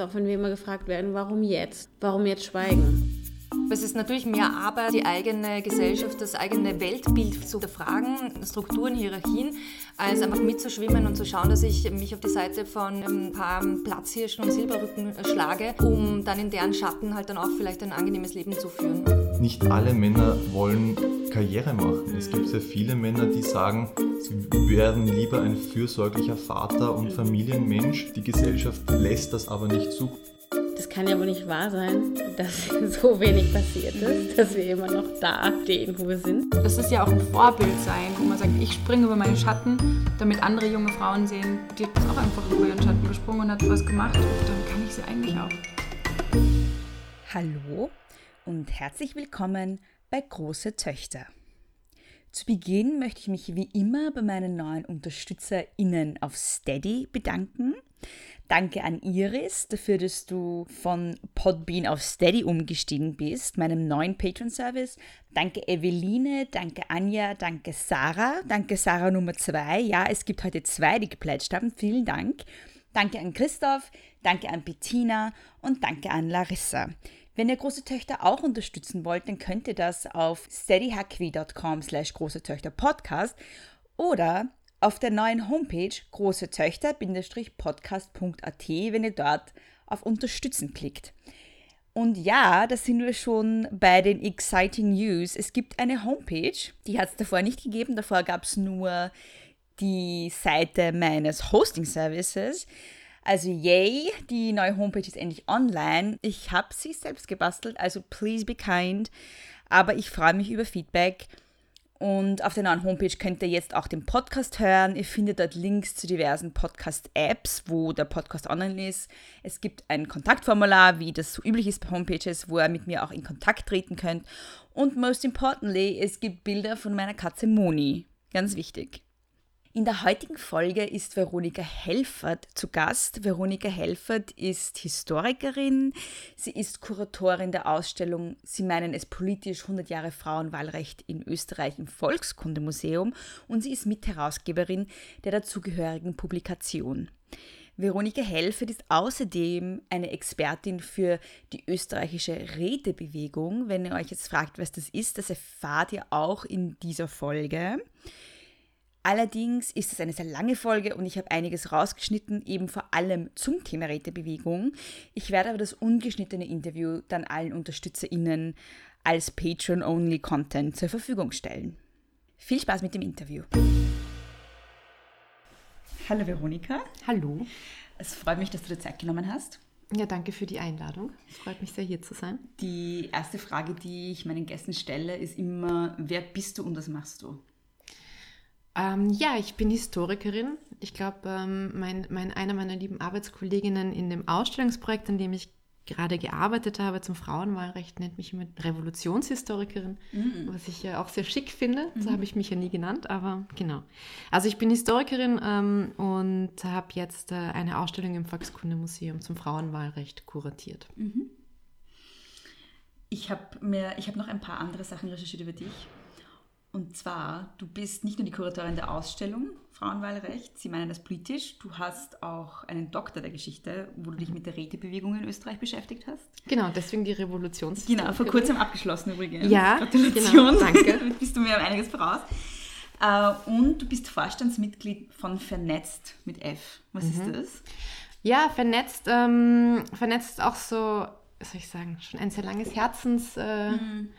Auch wenn wir immer gefragt werden, warum jetzt? Warum jetzt schweigen? Es ist natürlich mehr Arbeit, die eigene Gesellschaft, das eigene Weltbild zu hinterfragen, Strukturen, Hierarchien, als einfach mitzuschwimmen und zu schauen, dass ich mich auf die Seite von ein paar Platzhirschen und Silberrücken schlage, um dann in deren Schatten halt dann auch vielleicht ein angenehmes Leben zu führen. Nicht alle Männer wollen Karriere machen. Es gibt sehr viele Männer, die sagen, sie werden lieber ein fürsorglicher Vater und Familienmensch. Die Gesellschaft lässt das aber nicht zu das kann ja wohl nicht wahr sein, dass so wenig passiert ist, dass wir immer noch da stehen, wo wir sind. Das ist ja auch ein Vorbild sein, wo man sagt, ich springe über meinen Schatten, damit andere junge Frauen sehen, die hat auch einfach über ihren Schatten gesprungen und hat was gemacht und dann kann ich sie eigentlich auch. Hallo und herzlich willkommen bei Große Töchter. Zu Beginn möchte ich mich wie immer bei meinen neuen UnterstützerInnen auf Steady bedanken. Danke an Iris dafür, dass du von Podbean auf Steady umgestiegen bist, meinem neuen Patron-Service. Danke Eveline, danke Anja, danke Sarah, danke Sarah Nummer zwei. Ja, es gibt heute zwei, die geplätscht haben. Vielen Dank. Danke an Christoph, danke an Bettina und danke an Larissa. Wenn ihr große Töchter auch unterstützen wollt, dann könnt ihr das auf steadyhackwi.com slash große Töchter Podcast oder auf der neuen Homepage große Töchter-podcast.at, wenn ihr dort auf Unterstützen klickt. Und ja, da sind wir schon bei den exciting News. Es gibt eine Homepage, die hat es davor nicht gegeben. Davor gab es nur die Seite meines Hosting Services. Also yay, die neue Homepage ist endlich online. Ich habe sie selbst gebastelt, also please be kind. Aber ich freue mich über Feedback. Und auf der neuen Homepage könnt ihr jetzt auch den Podcast hören. Ihr findet dort Links zu diversen Podcast-Apps, wo der Podcast online ist. Es gibt ein Kontaktformular, wie das so üblich ist bei Homepages, wo ihr mit mir auch in Kontakt treten könnt. Und most importantly, es gibt Bilder von meiner Katze Moni. Ganz wichtig. In der heutigen Folge ist Veronika Helfert zu Gast. Veronika Helfert ist Historikerin. Sie ist Kuratorin der Ausstellung Sie meinen es politisch 100 Jahre Frauenwahlrecht in Österreich im Volkskundemuseum und sie ist Mitherausgeberin der dazugehörigen Publikation. Veronika Helfert ist außerdem eine Expertin für die österreichische Rätebewegung. Wenn ihr euch jetzt fragt, was das ist, das erfahrt ihr auch in dieser Folge. Allerdings ist es eine sehr lange Folge und ich habe einiges rausgeschnitten, eben vor allem zum Thema Rätebewegung. Ich werde aber das ungeschnittene Interview dann allen UnterstützerInnen als Patreon-Only-Content zur Verfügung stellen. Viel Spaß mit dem Interview. Hallo Veronika. Hallo. Es freut mich, dass du dir Zeit genommen hast. Ja, danke für die Einladung. Es freut mich sehr, hier zu sein. Die erste Frage, die ich meinen Gästen stelle, ist immer, wer bist du und was machst du? Ähm, ja, ich bin Historikerin. Ich glaube, ähm, mein, mein, einer meiner lieben Arbeitskolleginnen in dem Ausstellungsprojekt, an dem ich gerade gearbeitet habe zum Frauenwahlrecht, nennt mich immer Revolutionshistorikerin, mhm. was ich ja auch sehr schick finde. Mhm. So habe ich mich ja nie genannt, aber genau. Also ich bin Historikerin ähm, und habe jetzt äh, eine Ausstellung im Volkskundemuseum zum Frauenwahlrecht kuratiert. Mhm. Ich habe hab noch ein paar andere Sachen recherchiert über dich. Und zwar, du bist nicht nur die Kuratorin der Ausstellung Frauenwahlrecht, sie meinen das politisch, du hast auch einen Doktor der Geschichte, wo du dich mit der Rätebewegung in Österreich beschäftigt hast. Genau, deswegen die Revolutions. Genau, vor kurzem abgeschlossen übrigens. Ja, Gratulation. Genau, danke. Damit bist du mir einiges voraus. Äh, und du bist Vorstandsmitglied von Vernetzt mit F. Was mhm. ist das? Ja, Vernetzt, ähm, Vernetzt ist auch so, was soll ich sagen, schon ein sehr langes Herzens... Äh, mhm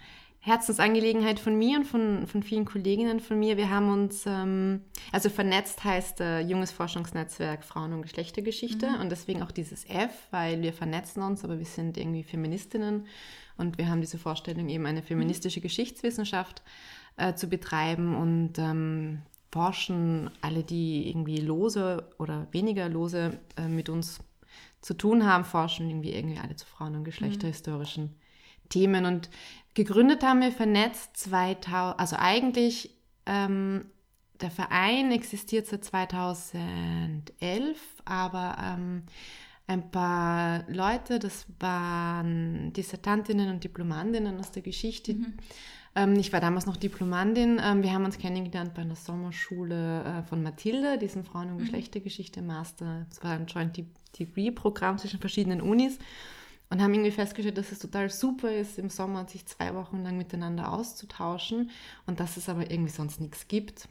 Herzensangelegenheit von mir und von, von vielen Kolleginnen von mir. Wir haben uns, ähm, also vernetzt heißt äh, Junges Forschungsnetzwerk Frauen- und Geschlechtergeschichte mhm. und deswegen auch dieses F, weil wir vernetzen uns, aber wir sind irgendwie Feministinnen und wir haben diese Vorstellung, eben eine feministische mhm. Geschichtswissenschaft äh, zu betreiben und ähm, forschen alle, die irgendwie lose oder weniger lose äh, mit uns zu tun haben, forschen irgendwie irgendwie alle zu Frauen- und geschlechterhistorischen mhm. Themen und Gegründet haben wir vernetzt 2000, also eigentlich ähm, der Verein existiert seit 2011, aber ähm, ein paar Leute, das waren Dissertantinnen und Diplomantinnen aus der Geschichte, mhm. Ähm, ich war damals noch Diplomandin. Ähm, wir haben uns kennengelernt bei einer Sommerschule äh, von Mathilde, diesen Frauen- und Geschlechtergeschichte Master. Es war ein Joint Degree-Programm zwischen verschiedenen Unis und haben irgendwie festgestellt, dass es total super ist, im Sommer sich zwei Wochen lang miteinander auszutauschen und dass es aber irgendwie sonst nichts gibt,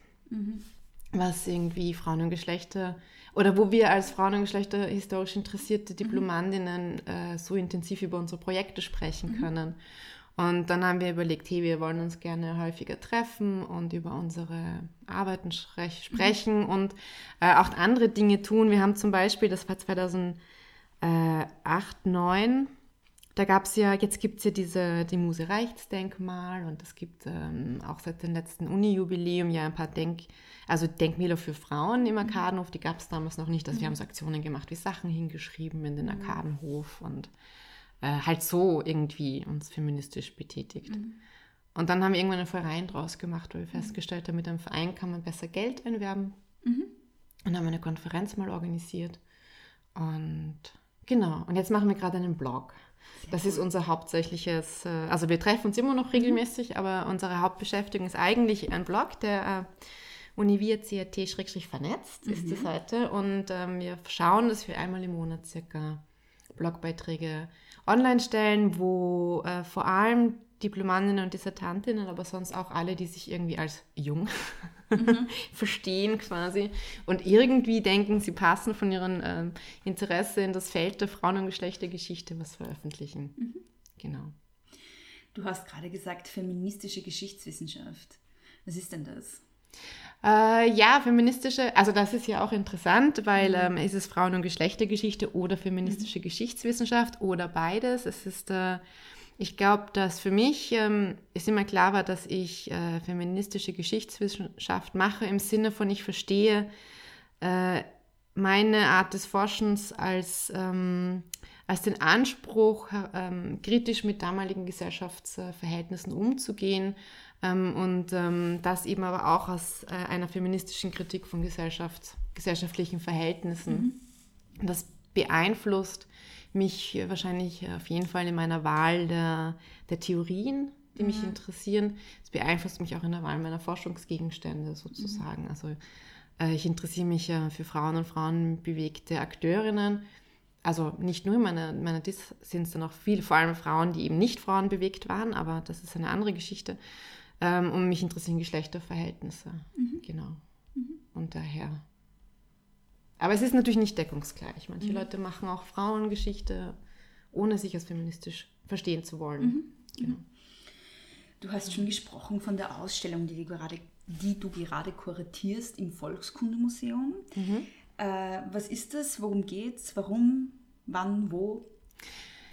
was irgendwie Frauen und Geschlechter oder wo wir als Frauen und Geschlechter historisch interessierte Diplomandinnen äh, so intensiv über unsere Projekte sprechen können. Und dann haben wir überlegt, hey, wir wollen uns gerne häufiger treffen und über unsere Arbeiten sprech sprechen und äh, auch andere Dinge tun. Wir haben zum Beispiel, das war 2008, 2009, da gab es ja, jetzt gibt es ja diese, die Muse Reichsdenkmal und es gibt ähm, auch seit dem letzten Uni-Jubiläum ja ein paar Denk, also Denkmäler für Frauen im Arkadenhof, die gab es damals noch nicht. Also wir haben so Aktionen gemacht, wie Sachen hingeschrieben in den Arkadenhof und äh, halt so irgendwie uns feministisch betätigt. Und dann haben wir irgendwann einen Verein draus gemacht, weil wir festgestellt haben, mit einem Verein kann man besser Geld einwerben. Und haben eine Konferenz mal organisiert. Und genau, und jetzt machen wir gerade einen Blog. Das ist unser hauptsächliches, äh, also wir treffen uns immer noch regelmäßig, aber unsere Hauptbeschäftigung ist eigentlich ein Blog, der äh, univia.cat-vernetzt ist die Seite. Und ähm, wir schauen, dass wir einmal im Monat circa Blogbeiträge online stellen, wo äh, vor allem Diplomandinnen und Dissertantinnen, aber sonst auch alle, die sich irgendwie als jung verstehen quasi und irgendwie denken, sie passen von ihrem ähm, Interesse in das Feld der Frauen- und Geschlechtergeschichte was veröffentlichen. Genau. Du hast gerade gesagt, feministische Geschichtswissenschaft. Was ist denn das? Äh, ja, feministische, also das ist ja auch interessant, weil ähm, ist es Frauen- und Geschlechtergeschichte oder feministische Geschichtswissenschaft oder beides. Es ist, äh, ich glaube, dass für mich ähm, ist immer klar war, dass ich äh, feministische Geschichtswissenschaft mache im Sinne von, ich verstehe äh, meine Art des Forschens als, ähm, als den Anspruch, ähm, kritisch mit damaligen Gesellschaftsverhältnissen umzugehen ähm, und ähm, das eben aber auch aus äh, einer feministischen Kritik von Gesellschaft, gesellschaftlichen Verhältnissen. Und Das beeinflusst mich äh, wahrscheinlich auf jeden Fall in meiner Wahl der, der Theorien, die mich interessieren. Es beeinflusst mich auch in der Wahl meiner Forschungsgegenstände sozusagen. Also äh, ich interessiere mich ja für Frauen und frauenbewegte Akteurinnen. Also nicht nur in meiner, meiner Dis sind es dann auch viele, vor allem Frauen, die eben nicht frauenbewegt waren, aber das ist eine andere Geschichte. Ähm, und mich interessieren Geschlechterverhältnisse. Genau. Und daher. Aber es ist natürlich nicht deckungsgleich. Manche Leute machen auch Frauengeschichte, ohne sich als feministisch verstehen zu wollen. Genau. Du hast schon gesprochen von der Ausstellung, die du gerade, die du gerade kuratierst im Volkskundemuseum. Äh, was ist das? Worum geht's? Warum? Wann? Wo?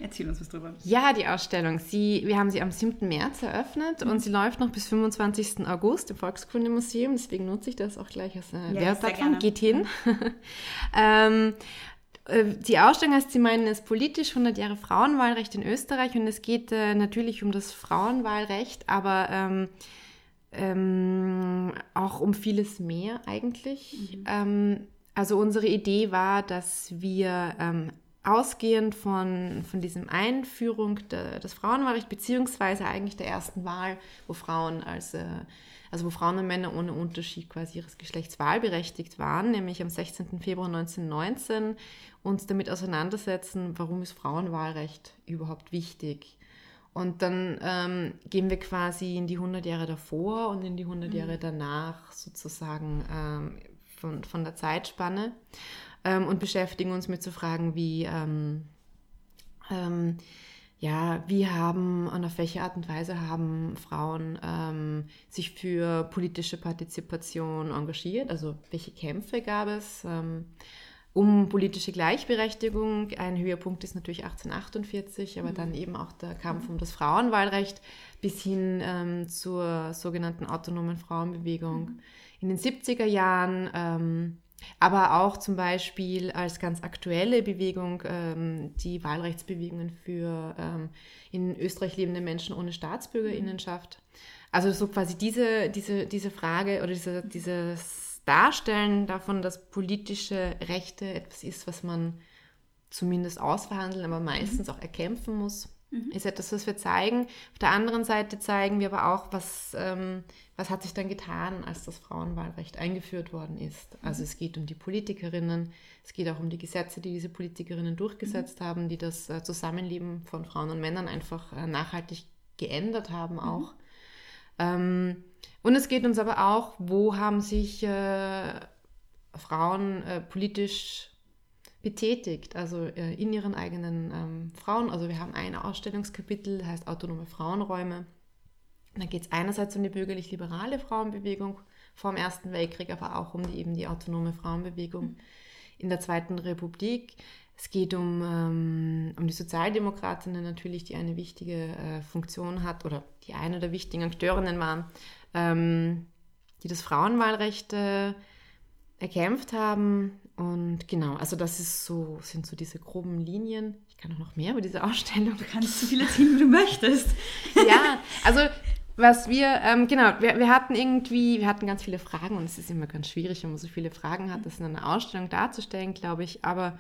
Erzähl uns was drüber. Ja, die Ausstellung. Sie, wir haben sie am 7. März eröffnet und sie läuft noch bis 25. August im Volkskundemuseum. Deswegen nutze ich das auch gleich als äh, sehr Werbeplattform. Geht hin. ähm, äh, die Ausstellung heißt, Sie meinen es politisch 100 Jahre Frauenwahlrecht in Österreich und es geht äh, natürlich um das Frauenwahlrecht, aber ähm, ähm, auch um vieles mehr eigentlich. Ähm, also unsere Idee war, dass wir ähm, ausgehend von, von diesem Einführung de, des Frauenwahlrechts, beziehungsweise eigentlich der ersten Wahl, wo Frauen als, äh, also wo Frauen und Männer ohne Unterschied quasi ihres Geschlechts wahlberechtigt waren, nämlich am 16. Februar 1919, uns damit auseinandersetzen, warum ist Frauenwahlrecht überhaupt wichtig. Und dann ähm, gehen wir quasi in die 100 Jahre davor und in die 100 Jahre danach sozusagen ähm, von, von der Zeitspanne ähm, und beschäftigen uns mit so Fragen wie, ähm, ähm, ja, wie haben und auf welche Art und Weise haben Frauen ähm, sich für politische Partizipation engagiert, also welche Kämpfe gab es ähm, um politische Gleichberechtigung. Ein Höhepunkt ist natürlich 1848, aber dann eben auch der Kampf um das Frauenwahlrecht bis hin ähm, zur sogenannten autonomen Frauenbewegung in den 70er Jahren. Aber auch zum Beispiel als ganz aktuelle Bewegung ähm, die Wahlrechtsbewegungen für ähm, in Österreich lebende Menschen ohne Staatsbürgerinnenschaft. Also so quasi diese, diese, diese Frage oder diese, dieses Darstellen davon, dass politische Rechte etwas ist, was man zumindest ausverhandeln, aber meistens auch erkämpfen muss. Ist etwas, was wir zeigen. Auf der anderen Seite zeigen wir aber auch, was, ähm, was hat sich dann getan, als das Frauenwahlrecht eingeführt worden ist. Also es geht um die Politikerinnen, es geht auch um die Gesetze, die diese Politikerinnen durchgesetzt haben, die das äh, Zusammenleben von Frauen und Männern einfach äh, nachhaltig geändert haben auch. Ähm, und es geht uns aber auch, wo haben sich äh, Frauen äh, politisch betätigt, also äh, in ihren eigenen ähm, Frauen. Also wir haben ein Ausstellungskapitel, das heißt autonome Frauenräume. Da geht es einerseits um die bürgerlich-liberale Frauenbewegung vor dem Ersten Weltkrieg, aber auch um die, eben die autonome Frauenbewegung in der Zweiten Republik. Es geht um, ähm, um die Sozialdemokratinnen natürlich, die eine wichtige äh, Funktion hat oder die eine der wichtigen Akteurinnen waren, ähm, die das Frauenwahlrecht äh, erkämpft haben. Und genau, also das ist so, sind so diese groben Linien. Ich kann auch noch mehr über diese Ausstellung. Du kannst so viel erzählen, wie du möchtest. ja, also was wir, ähm, genau, wir, wir hatten irgendwie, wir hatten ganz viele Fragen und es ist immer ganz schwierig, wenn man so viele Fragen hat, das in einer Ausstellung darzustellen, glaube ich. Aber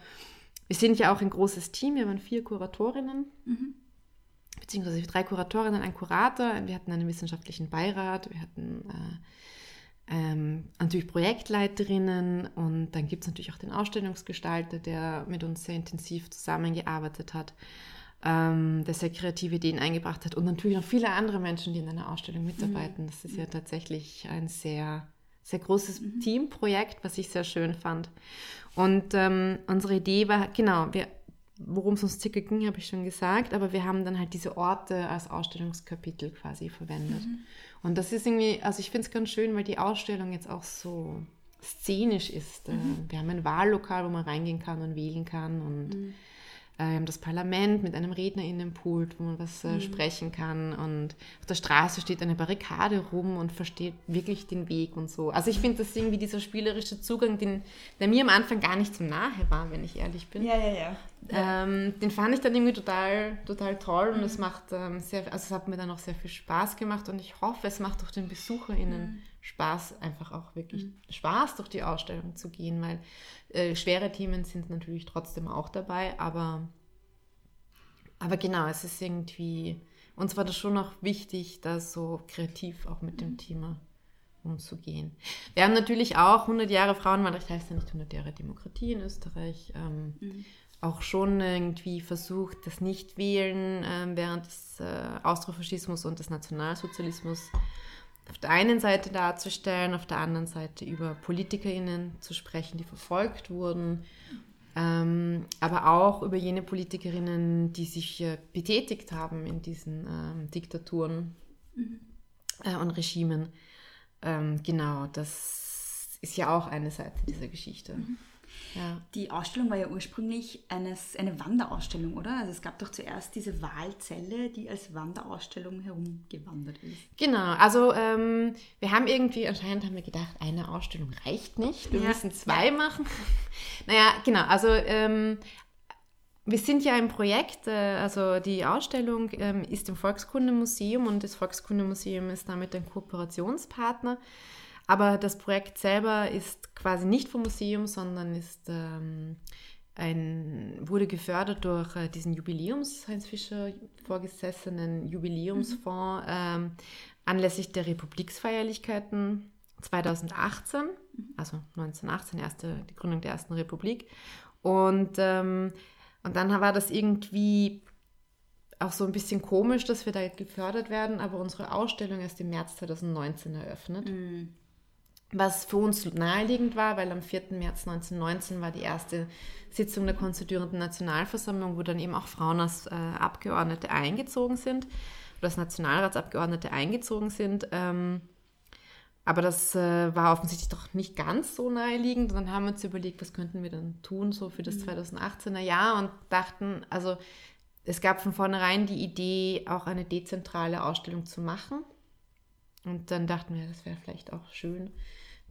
wir sind ja auch ein großes Team, wir waren vier Kuratorinnen, Mhm. beziehungsweise drei Kuratorinnen, ein Kurator, wir hatten einen wissenschaftlichen Beirat, wir hatten äh, ähm, natürlich Projektleiterinnen und dann gibt es natürlich auch den Ausstellungsgestalter, der mit uns sehr intensiv zusammengearbeitet hat, ähm, der sehr kreative Ideen eingebracht hat und natürlich noch viele andere Menschen, die in einer Ausstellung mitarbeiten. Das ist ja tatsächlich ein sehr, sehr großes Teamprojekt, was ich sehr schön fand. Und ähm, unsere Idee war, genau, wir, worum es uns circa ging, habe ich schon gesagt, aber wir haben dann halt diese Orte als Ausstellungskapitel quasi verwendet. Und das ist irgendwie, also ich finde es ganz schön, weil die Ausstellung jetzt auch so szenisch ist. Äh, Wir haben ein Wahllokal, wo man reingehen kann und wählen kann und äh, das Parlament mit einem Rednerinnenpult, wo man was äh, sprechen kann. Und auf der Straße steht eine Barrikade rum und versteht wirklich den Weg und so. Also ich finde das irgendwie dieser spielerische Zugang, den, der mir am Anfang gar nicht so nahe war, wenn ich ehrlich bin. Ja, ja, ja. Ähm, den fand ich dann irgendwie total, total toll und es macht ähm, sehr, also es hat mir dann auch sehr viel Spaß gemacht und ich hoffe, es macht auch den BesucherInnen Spaß, einfach auch wirklich Spaß durch die Ausstellung zu gehen, weil äh, schwere Themen sind natürlich trotzdem auch dabei, aber, aber genau, es ist irgendwie, uns war das schon auch wichtig, da so kreativ auch mit dem Thema umzugehen. Wir haben natürlich auch 100 Jahre Frauenwahlrecht, heißt ja nicht 100 Jahre Demokratie in Österreich, ähm, auch schon irgendwie versucht, das Nichtwählen ähm, während des äh, Austrofaschismus und des Nationalsozialismus auf der einen Seite darzustellen, auf der anderen Seite über PolitikerInnen zu sprechen, die verfolgt wurden, ähm, aber auch über jene PolitikerInnen, die sich äh, betätigt haben in diesen ähm, Diktaturen äh, und Regimen. Ähm, genau, das ist ja auch eine Seite dieser Geschichte. Ja. Die Ausstellung war ja ursprünglich eines, eine Wanderausstellung, oder? Also es gab doch zuerst diese Wahlzelle, die als Wanderausstellung herumgewandert ist. Genau, also ähm, wir haben irgendwie, anscheinend haben wir gedacht, eine Ausstellung reicht nicht, wir Ja. müssen zwei machen. naja, genau, also ähm, wir sind ja im Projekt, äh, also die Ausstellung ähm, ist im Volkskundemuseum und das Volkskundemuseum ist damit ein Kooperationspartner. Aber das Projekt selber ist quasi nicht vom Museum, sondern ist ähm, ein, wurde gefördert durch äh, diesen Jubiläums, Heinz Fischer vorgesessenen Jubiläumsfonds ähm, anlässlich der Republiksfeierlichkeiten 2018, also 1918, erste, die Gründung der ersten Republik. Und, ähm, und dann war das irgendwie auch so ein bisschen komisch, dass wir da gefördert werden, aber unsere Ausstellung erst im März 2019 eröffnet. Was für uns naheliegend war, weil am 4. März 1919 war die erste Sitzung der konstituierenden Nationalversammlung, wo dann eben auch Frauen als äh, Abgeordnete eingezogen sind, oder als Nationalratsabgeordnete eingezogen sind. Ähm, aber das äh, war offensichtlich doch nicht ganz so naheliegend. Und dann haben wir uns überlegt, was könnten wir dann tun, so für das 2018er Jahr und dachten, also es gab von vornherein die Idee, auch eine dezentrale Ausstellung zu machen. Und dann dachten wir, das wäre vielleicht auch schön,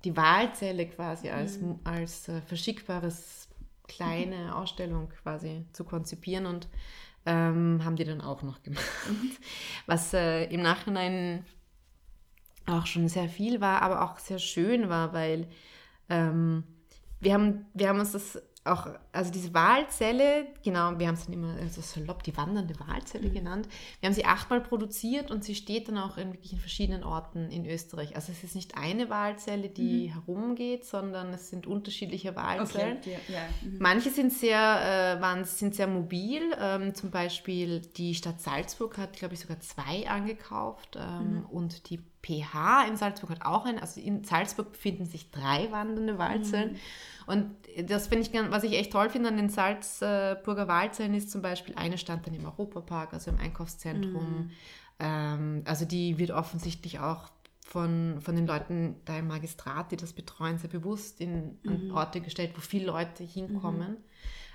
die Wahlzelle quasi als, als äh, verschickbares kleine Ausstellung quasi zu konzipieren und ähm, haben die dann auch noch gemacht. Was äh, im Nachhinein auch schon sehr viel war, aber auch sehr schön war, weil ähm, wir, haben, wir haben uns das auch, also diese Wahlzelle, genau, wir haben es dann immer so salopp die wandernde Wahlzelle genannt. Wir haben sie achtmal produziert und sie steht dann auch in wirklich verschiedenen Orten in Österreich. Also es ist nicht eine Wahlzelle, die herumgeht, sondern es sind unterschiedliche Wahlzellen. Okay, ja, ja. Mhm. Manche sind sehr, äh, waren, sind sehr mobil. Ähm, zum Beispiel die Stadt Salzburg hat, glaube ich, sogar zwei angekauft. Ähm, Und die PH in Salzburg hat auch eine. Also in Salzburg befinden sich drei wandernde Wahlzellen. Und das finde ich, was ich echt toll finde an den Salzburger Wahlzellen ist zum Beispiel, eine stand dann im Europapark, also im Einkaufszentrum. Ähm, also die wird offensichtlich auch von, von den Leuten da im Magistrat, die das betreuen, sehr bewusst in an Orte gestellt, wo viele Leute hinkommen.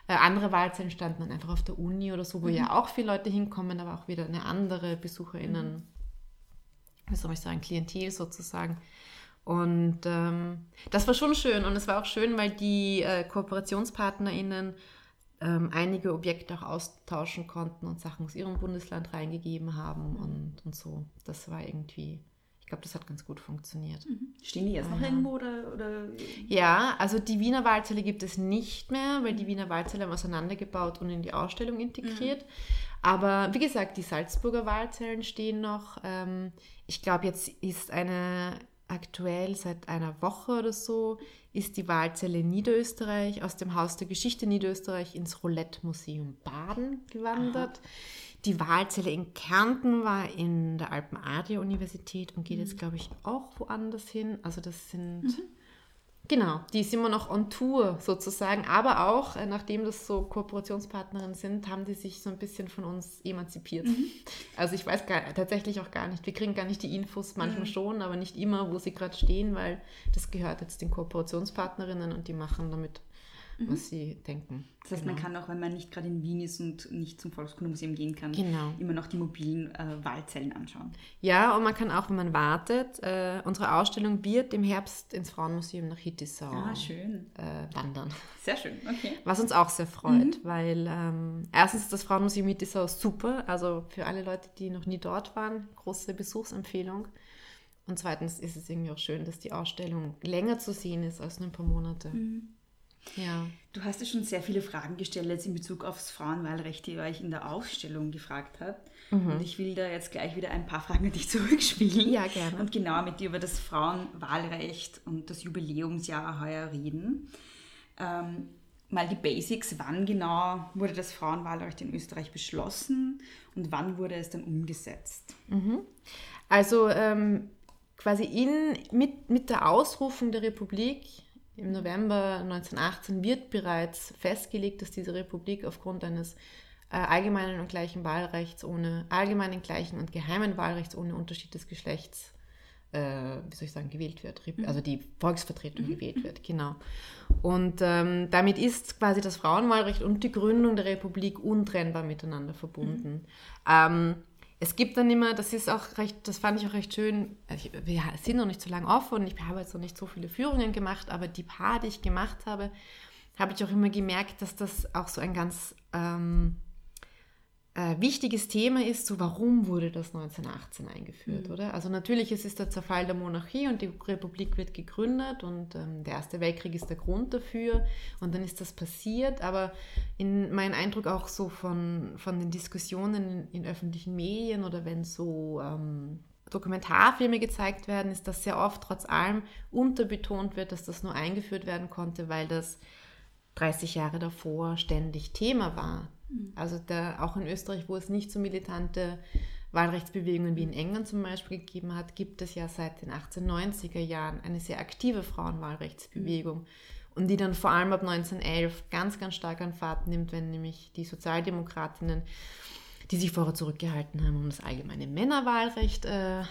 Äh, andere Wahlzellen standen dann einfach auf der Uni oder so, wo ja auch viele Leute hinkommen, aber auch wieder eine andere BesucherInnen, wie soll ich sagen, Klientel sozusagen. Und ähm, das war schon schön und es war auch schön, weil die äh, KooperationspartnerInnen ähm, einige Objekte auch austauschen konnten und Sachen aus ihrem Bundesland reingegeben haben und, und so. Das war irgendwie, ich glaube, das hat ganz gut funktioniert. Stehen die jetzt noch irgendwo oder, oder Ja, also die Wiener Wahlzelle gibt es nicht mehr, weil die Wiener Wahlzelle haben auseinandergebaut und in die Ausstellung integriert. Aber wie gesagt, die Salzburger Wahlzellen stehen noch. Ähm, ich glaube, jetzt ist eine aktuell seit einer Woche oder so ist die Wahlzelle Niederösterreich aus dem Haus der Geschichte Niederösterreich ins Roulette-Museum Baden gewandert. Die Wahlzelle in Kärnten war in der Alpen-Adria-Universität und geht jetzt, glaube ich, auch woanders hin. Also das sind, genau, die ist immer noch on Tour sozusagen. Aber auch, äh, nachdem das so Kooperationspartnerinnen sind, haben die sich so ein bisschen von uns emanzipiert. Also ich weiß gar, tatsächlich auch gar nicht, wir kriegen gar nicht die Infos, manchmal schon, aber nicht immer, wo sie gerade stehen, weil das gehört jetzt den Kooperationspartnerinnen und die machen damit, was sie denken. Das heißt, man kann auch, wenn man nicht gerade in Wien ist und nicht zum Volkskundemuseum gehen kann, Genau. immer noch die mobilen äh, Wahlzellen anschauen. Ja, und man kann auch, wenn man wartet, äh, unsere Ausstellung wird im Herbst ins Frauenmuseum nach Hittisau Ah, äh, wandern. Sehr schön, okay. Was uns auch sehr freut, weil ähm, erstens ist das Frauenmuseum Hittisau super, also für alle Leute, die noch nie dort waren, große Besuchsempfehlung. Und zweitens ist es irgendwie auch schön, dass die Ausstellung länger zu sehen ist als nur ein paar Monate. Ja. Du hast ja schon sehr viele Fragen gestellt jetzt in Bezug aufs Frauenwahlrecht, die euch in der Ausstellung gefragt habt. Und ich will da jetzt gleich wieder ein paar Fragen an dich zurückspielen. Ja, gerne. Und genau mit dir über das Frauenwahlrecht und das Jubiläumsjahr heuer reden. Ähm, mal die Basics. Wann genau wurde das Frauenwahlrecht in Österreich beschlossen und wann wurde es dann umgesetzt? Also ähm, quasi in, mit, mit der Ausrufung der Republik im November 1918 wird bereits festgelegt, dass diese Republik aufgrund eines äh, allgemeinen und gleichen Wahlrechts ohne allgemeinen, gleichen und geheimen Wahlrechts ohne Unterschied des Geschlechts, äh, wie soll ich sagen, gewählt wird. Rep- Also die Volksvertretung gewählt wird, genau. Und ähm, damit ist quasi das Frauenwahlrecht und die Gründung der Republik untrennbar miteinander verbunden. Ähm, es gibt dann immer, das ist auch recht, das fand ich auch recht schön, ich, wir sind noch nicht so lange offen und ich habe jetzt noch nicht so viele Führungen gemacht, aber die paar, die ich gemacht habe, habe ich auch immer gemerkt, dass das auch so ein ganz ähm, äh, wichtiges Thema ist, so warum wurde das 1918 eingeführt, oder? Also natürlich es ist der Zerfall der Monarchie und die Republik wird gegründet und ähm, der Erste Weltkrieg ist der Grund dafür und dann ist das passiert, aber in mein Eindruck auch so von, von den Diskussionen in, in öffentlichen Medien oder wenn so ähm, Dokumentarfilme gezeigt werden, ist das sehr oft trotz allem unterbetont wird, dass das nur eingeführt werden konnte, weil das 30 Jahre davor ständig Thema war. Also da, auch in Österreich, wo es nicht so militante Wahlrechtsbewegungen wie in England zum Beispiel gegeben hat, gibt es ja seit den 1890er Jahren eine sehr aktive Frauenwahlrechtsbewegung und die dann vor allem ab 1911 ganz, ganz stark an Fahrt nimmt, wenn nämlich die Sozialdemokratinnen, die sich vorher zurückgehalten haben, um das allgemeine Männerwahlrecht äh,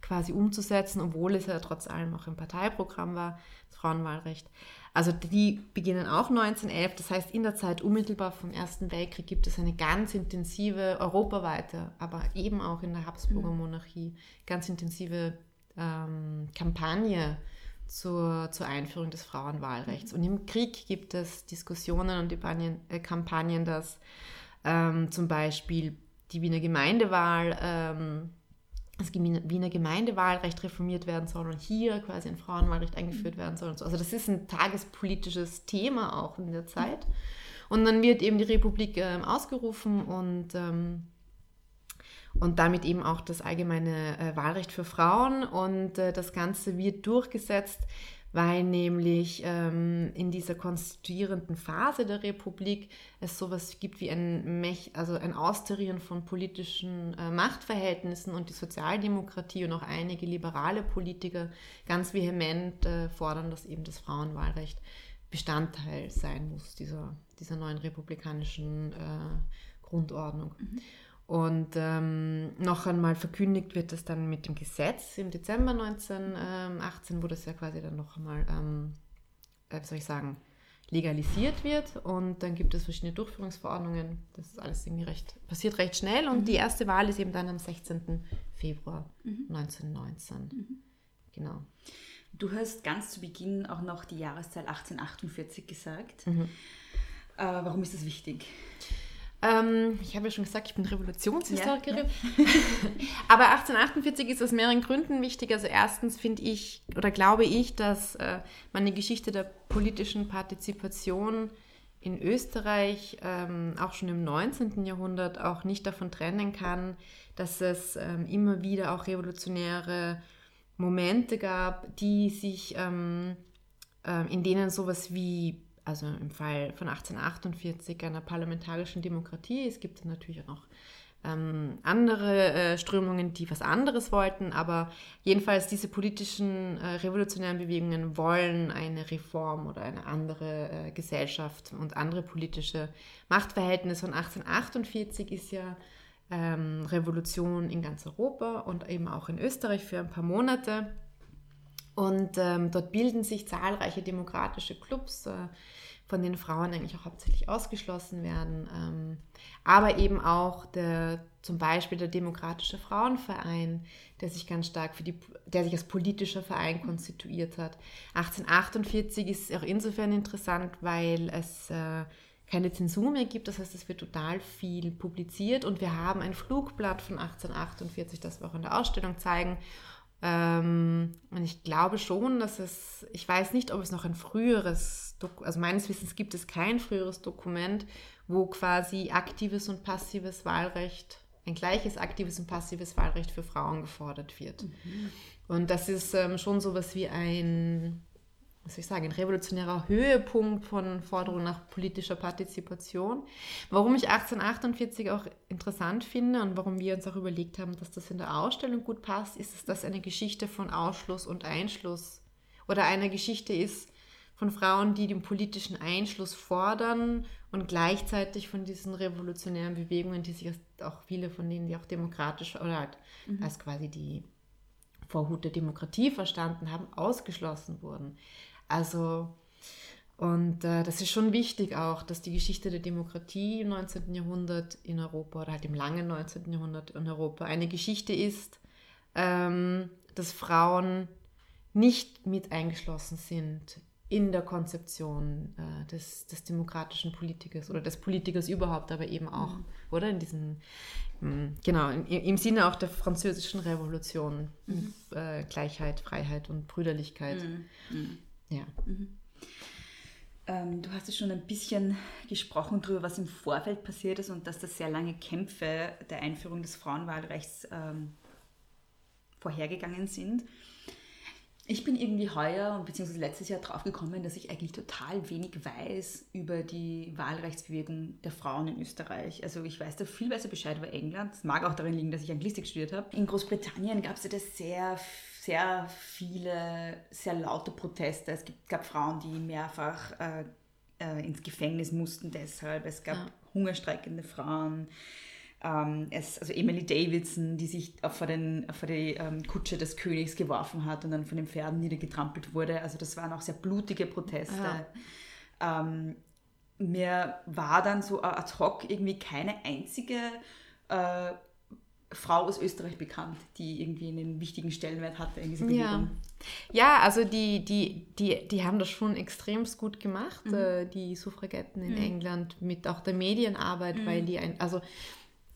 quasi umzusetzen, obwohl es ja trotz allem auch im Parteiprogramm war, das Frauenwahlrecht. Also die beginnen auch 1911, das heißt in der Zeit unmittelbar vom Ersten Weltkrieg gibt es eine ganz intensive, europaweite, aber eben auch in der Habsburger Monarchie, ganz intensive ähm, Kampagne zur, zur Einführung des Frauenwahlrechts. Und im Krieg gibt es Diskussionen und Kampagnen, äh, Kampagnen dass ähm, zum Beispiel die Wiener Gemeindewahl ähm, das Wiener Gemeindewahlrecht reformiert werden soll und hier quasi ein Frauenwahlrecht eingeführt werden soll. Und so. Also das ist ein tagespolitisches Thema auch in der Zeit. Und dann wird eben die Republik äh, ausgerufen und, ähm, und damit eben auch das allgemeine äh, Wahlrecht für Frauen. Und äh, das Ganze wird durchgesetzt weil nämlich ähm, in dieser konstituierenden Phase der Republik es sowas gibt wie ein, Mech also ein Austarieren von politischen äh, Machtverhältnissen und die Sozialdemokratie und auch einige liberale Politiker ganz vehement äh, fordern, dass eben das Frauenwahlrecht Bestandteil sein muss dieser, dieser neuen republikanischen äh, Grundordnung. Mhm. Und ähm, noch einmal verkündigt wird das dann mit dem Gesetz im Dezember 1918, wo das ja quasi dann noch einmal, ähm, äh, wie soll ich sagen, legalisiert wird. Und dann gibt es verschiedene Durchführungsverordnungen. Das ist alles irgendwie recht, passiert recht schnell. Und mhm. die erste Wahl ist eben dann am 16. Februar mhm. 1919. Mhm. Genau. Du hast ganz zu Beginn auch noch die Jahreszahl 1848 gesagt. Äh, warum ist das wichtig? Ähm, ich habe ja schon gesagt, ich bin Revolutionshistorikerin. Ja, ja. Aber 1848 ist aus mehreren Gründen wichtig. Also erstens finde ich oder glaube ich, dass äh, man die Geschichte der politischen Partizipation in Österreich ähm, auch schon im 19. Jahrhundert auch nicht davon trennen kann, dass es ähm, immer wieder auch revolutionäre Momente gab, die sich, ähm, äh, in denen sowas wie also im Fall von 1848 einer parlamentarischen Demokratie. Es gibt natürlich auch noch ähm, andere äh, Strömungen, die was anderes wollten, aber jedenfalls diese politischen äh, revolutionären Bewegungen wollen eine Reform oder eine andere äh, Gesellschaft und andere politische Machtverhältnisse. Und 1848 ist ja ähm, Revolution in ganz Europa und eben auch in Österreich für ein paar Monate. Und ähm, dort bilden sich zahlreiche demokratische Clubs, äh, von den Frauen eigentlich auch hauptsächlich ausgeschlossen werden. Ähm, aber eben auch der, zum Beispiel der Demokratische Frauenverein, der sich ganz stark für die, der sich als politischer Verein konstituiert hat. 1848 ist auch insofern interessant, weil es äh, keine Zensur mehr gibt. Das heißt, es wird total viel publiziert und wir haben ein Flugblatt von 1848, das wir auch in der Ausstellung zeigen. Ähm, und ich glaube schon, dass es, ich weiß nicht, ob es noch ein früheres, also meines Wissens gibt es kein früheres Dokument, wo quasi aktives und passives Wahlrecht, ein gleiches aktives und passives Wahlrecht für Frauen gefordert wird. Mhm. Und das ist ähm, schon sowas wie ein, was soll ich sagen, ein revolutionärer Höhepunkt von Forderungen nach politischer Partizipation. Warum ich 1848 auch interessant finde und warum wir uns auch überlegt haben, dass das in der Ausstellung gut passt, ist, dass das eine Geschichte von Ausschluss und Einschluss oder eine Geschichte ist von Frauen, die den politischen Einschluss fordern und gleichzeitig von diesen revolutionären Bewegungen, die sich auch viele von denen, die auch demokratisch oder halt mhm. als quasi die Vorhut der Demokratie verstanden haben, ausgeschlossen wurden. Also, und äh, das ist schon wichtig auch, dass die Geschichte der Demokratie im 19. Jahrhundert in Europa oder halt im langen 19. Jahrhundert in Europa eine Geschichte ist, ähm, dass Frauen nicht mit eingeschlossen sind in der Konzeption äh, des, des demokratischen Politikers oder des Politikers überhaupt, aber eben auch, mhm. oder? In diesen, mh, genau, im, im, Sinne auch der französischen Revolution, mhm. äh, Gleichheit, Freiheit und Brüderlichkeit. Mhm. Ja. Mhm. Ähm, du hast ja schon ein bisschen gesprochen darüber, was im Vorfeld passiert ist und dass das sehr lange Kämpfe der Einführung des Frauenwahlrechts ähm, vorhergegangen sind. Ich bin irgendwie heuer und beziehungsweise letztes Jahr draufgekommen, dass ich eigentlich total wenig weiß über die Wahlrechtsbewegung der Frauen in Österreich. Also ich weiß da viel besser Bescheid über England. Es mag auch darin liegen, dass ich Anglistik studiert habe. In Großbritannien gab es ja das sehr sehr viele, sehr laute Proteste. Es gab Frauen, die mehrfach äh, äh, ins Gefängnis mussten deshalb. Es gab ja. hungerstreikende Frauen. Ähm, es, also Emily Davidson, die sich vor, den, vor die ähm, Kutsche des Königs geworfen hat und dann von den Pferden niedergetrampelt wurde. Also das waren auch sehr blutige Proteste. Ja. Ähm, mir war dann so ad hoc irgendwie keine einzige äh, Frau aus Österreich bekannt, die irgendwie einen wichtigen Stellenwert hatte in dieser Bewegung. Ja, ja also die, die, die, die haben das schon extremst gut gemacht, mhm. äh, die Suffragetten in mhm. England, mit auch der Medienarbeit, mhm. weil die ein, also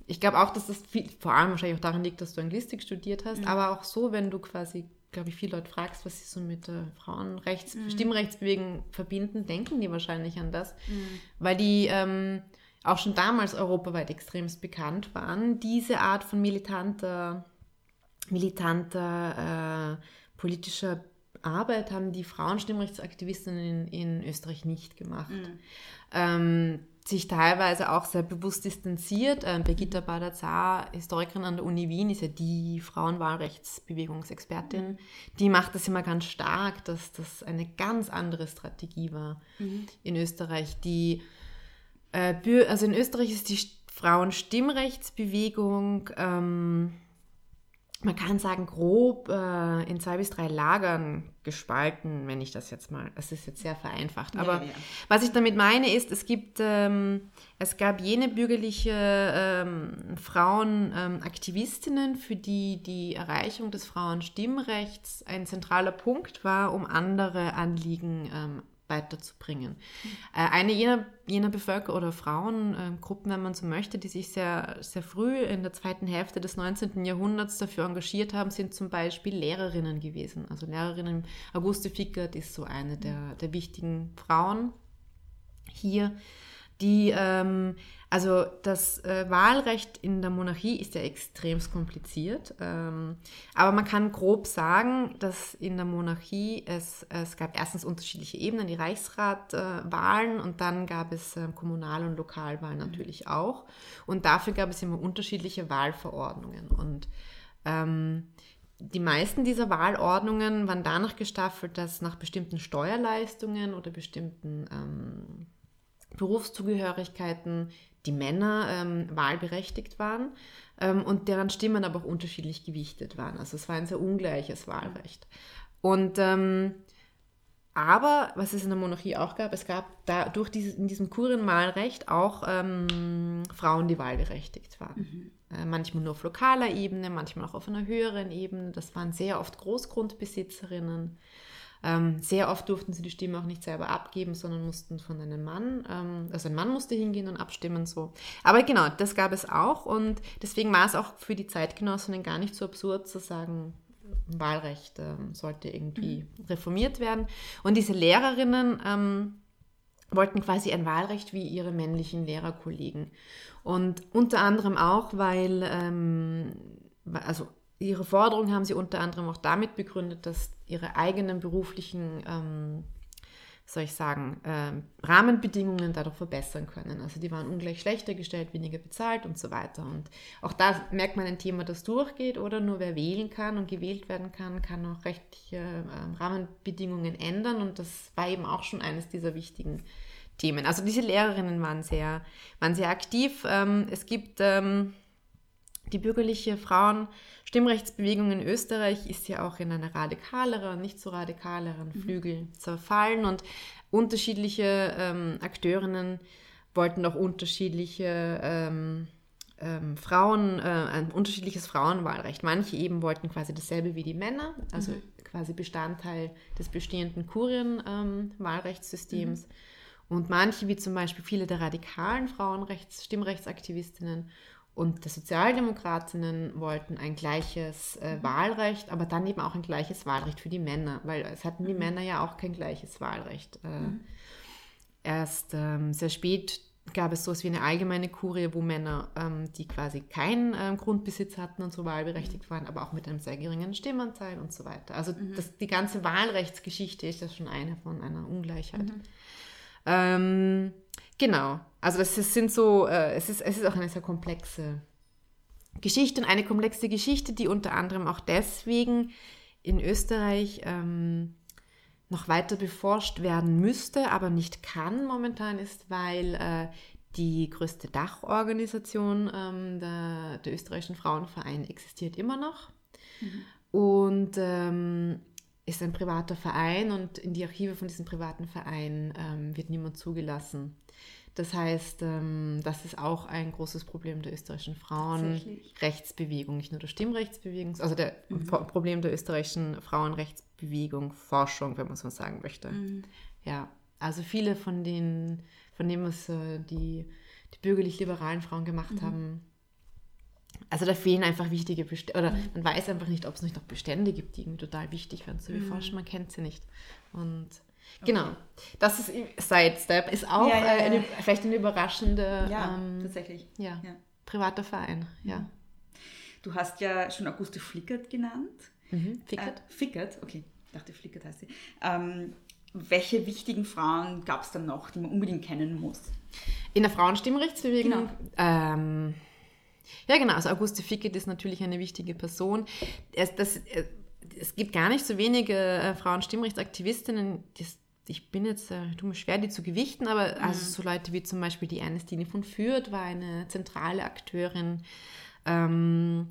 ich glaube auch, dass das viel, vor allem wahrscheinlich auch daran liegt, dass du Anglistik studiert hast, Mhm. aber auch so, wenn du quasi, glaube ich, viele Leute fragst, was sie so mit der Frauenrechts-, Mhm. Stimmrechtsbewegung verbinden, denken die wahrscheinlich an das, Mhm. weil die ähm, auch schon damals europaweit extremst bekannt waren, diese Art von militanter, militanter äh, politischer Arbeit haben die Frauenstimmrechtsaktivistinnen in, in Österreich nicht gemacht. Ähm, sich teilweise auch sehr bewusst distanziert. Ähm, Birgitta Bader-Zar, Historikerin an der Uni Wien, ist ja die Frauenwahlrechtsbewegungsexpertin. Die macht das immer ganz stark, dass das eine ganz andere Strategie war in Österreich. Die, also in Österreich ist die St- Frauenstimmrechtsbewegung, ähm, man kann sagen, grob äh, in zwei bis drei Lagern gespalten, wenn ich das jetzt mal, es ist jetzt sehr vereinfacht. Aber ja. was ich damit meine ist, es gibt, ähm, es gab jene bürgerliche ähm, Frauenaktivistinnen, für die die Erreichung des Frauenstimmrechts ein zentraler Punkt war, um andere Anliegen ähm, weiterzubringen. Äh, eine jener, jener Bevölker- oder Frauengruppen, wenn man so möchte, die sich sehr, sehr früh in der zweiten Hälfte des 19. Jahrhunderts dafür engagiert haben, sind zum Beispiel Lehrerinnen gewesen. Also Lehrerinnen, Auguste Fickert ist so eine der, der wichtigen Frauen hier, die, ähm, also das äh, Wahlrecht in der Monarchie ist ja extrem kompliziert, ähm, aber man kann grob sagen, dass in der Monarchie es, es gab erstens unterschiedliche Ebenen, die Reichsratwahlen äh, und dann gab es äh, Kommunal- und Lokalwahlen natürlich auch. Und dafür gab es immer unterschiedliche Wahlverordnungen. Und ähm, die meisten dieser Wahlordnungen waren danach gestaffelt, dass nach bestimmten Steuerleistungen oder bestimmten ähm, Berufszugehörigkeiten die Männer ähm, wahlberechtigt waren ähm, und deren Stimmen aber auch unterschiedlich gewichtet waren. Also es war ein sehr ungleiches Wahlrecht. Und ähm, aber, was es in der Monarchie auch gab, es gab da durch dieses, in diesem Kurienwahlrecht auch ähm, Frauen, die wahlberechtigt waren. Äh, manchmal nur auf lokaler Ebene, manchmal auch auf einer höheren Ebene. Das waren sehr oft Großgrundbesitzerinnen. Ähm, sehr oft durften sie die Stimme auch nicht selber abgeben, sondern mussten von einem Mann, ähm, also ein Mann musste hingehen und abstimmen so. Aber genau, das gab es auch und deswegen war es auch für die Zeitgenossinnen gar nicht so absurd zu sagen, Wahlrecht ähm, sollte irgendwie reformiert werden. Und diese Lehrerinnen ähm, wollten quasi ein Wahlrecht wie ihre männlichen Lehrerkollegen. Und unter anderem auch, weil, ähm, also ihre Forderung haben sie unter anderem auch damit begründet, dass ihre eigenen beruflichen, ähm, soll ich sagen, ähm, Rahmenbedingungen dadurch verbessern können. Also die waren ungleich schlechter gestellt, weniger bezahlt und so weiter. Und auch da merkt man ein Thema, das durchgeht, oder nur wer wählen kann und gewählt werden kann, kann auch rechtliche ähm, Rahmenbedingungen ändern. Und das war eben auch schon eines dieser wichtigen Themen. Also diese Lehrerinnen waren sehr, waren sehr aktiv. Ähm, es gibt ähm, die bürgerliche Frauenstimmrechtsbewegung in Österreich ist ja auch in eine radikalere, nicht so radikaleren Flügel zerfallen und unterschiedliche ähm, Akteurinnen wollten auch unterschiedliche ähm, ähm, Frauen, äh, ein unterschiedliches Frauenwahlrecht. Manche eben wollten quasi dasselbe wie die Männer, also quasi Bestandteil des bestehenden Kurien-Wahlrechtssystems. Und manche, wie zum Beispiel viele der radikalen Frauenrechts-, Stimmrechtsaktivistinnen und der Sozialdemokratinnen wollten ein gleiches äh, Wahlrecht, aber dann eben auch ein gleiches Wahlrecht für die Männer, weil es hatten die Männer ja auch kein gleiches Wahlrecht. Äh, Erst ähm, sehr spät gab es sowas wie eine allgemeine Kurie, wo Männer, ähm, die quasi keinen ähm, Grundbesitz hatten und so wahlberechtigt waren, aber auch mit einem sehr geringen Stimmanteil und so weiter. Also das, die ganze Wahlrechtsgeschichte ist ja schon eine von einer Ungleichheit. Genau, also das ist, sind so, äh, es, ist, es ist auch eine sehr komplexe Geschichte und eine komplexe Geschichte, die unter anderem auch deswegen in Österreich ähm, noch weiter beforscht werden müsste, aber nicht kann momentan ist, weil äh, die größte Dachorganisation ähm, der, der österreichischen Frauenverein existiert immer noch. Und ähm, ist ein privater Verein und in die Archive von diesem privaten Verein ähm, wird niemand zugelassen. Das heißt, ähm, das ist auch ein großes Problem der österreichischen Frauenrechtsbewegung, nicht nur der Stimmrechtsbewegung, also der Pro- Problem der österreichischen Frauenrechtsbewegung, Forschung, wenn man so sagen möchte. Ja, also viele von den, von dem, was äh, die, die bürgerlich-liberalen Frauen gemacht haben, also da fehlen einfach wichtige Bestände, oder man weiß einfach nicht, ob es nicht noch Bestände gibt, die irgendwie total wichtig wären zu erforschen. Man kennt sie nicht. Und genau, das ist Sidestep, ist auch Ja, ja, äh, eine, ja. vielleicht eine überraschende Ja, ähm, tatsächlich. ja, privater Verein. Ja. Du hast ja schon Auguste Flickert genannt. Mhm. Fickert? Äh, Fickert, okay. Ich dachte, Flickert heißt sie. Ähm, welche wichtigen Frauen gab es dann noch, die man unbedingt kennen muss? In der Frauenstimmrechtsbewegung. Genau. Ähm, ja, genau. Also Auguste Fickert ist natürlich eine wichtige Person. Es, das, äh, es gibt gar nicht so wenige äh, Frauenstimmrechtsaktivistinnen. Das, ich bin jetzt, äh, mir schwer, die zu gewichten, aber also so Leute wie zum Beispiel die Ernestine von Fürth war eine zentrale Akteurin. Ähm,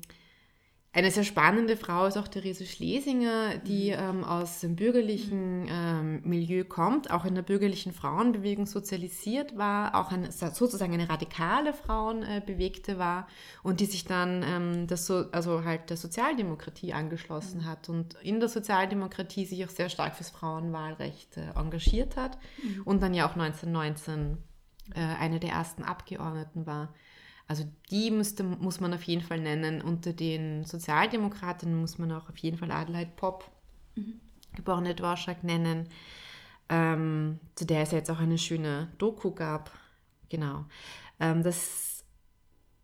eine sehr spannende Frau ist auch Therese Schlesinger, die ähm, aus dem bürgerlichen ähm, Milieu kommt, auch in der bürgerlichen Frauenbewegung sozialisiert war, auch eine, sozusagen eine radikale Frauenbewegte war und die sich dann ähm, das so, also halt der Sozialdemokratie angeschlossen hat und in der Sozialdemokratie sich auch sehr stark fürs Frauenwahlrecht äh, engagiert hat und dann ja auch 1919 äh, eine der ersten Abgeordneten war. Also die müsste, muss man auf jeden Fall nennen. Unter den Sozialdemokratinnen muss man auch auf jeden Fall Adelheid Popp, geborene Dworschak, nennen, ähm, zu der es ja jetzt auch eine schöne Doku gab. Genau. Ähm, das,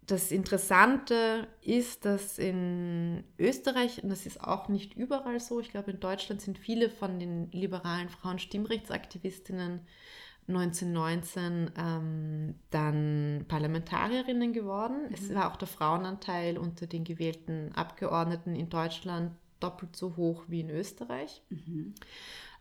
das Interessante ist, dass in Österreich, und das ist auch nicht überall so, ich glaube in Deutschland sind viele von den liberalen Frauen Stimmrechtsaktivistinnen 1919 ähm, dann Parlamentarierinnen geworden. Es war auch der Frauenanteil unter den gewählten Abgeordneten in Deutschland doppelt so hoch wie in Österreich.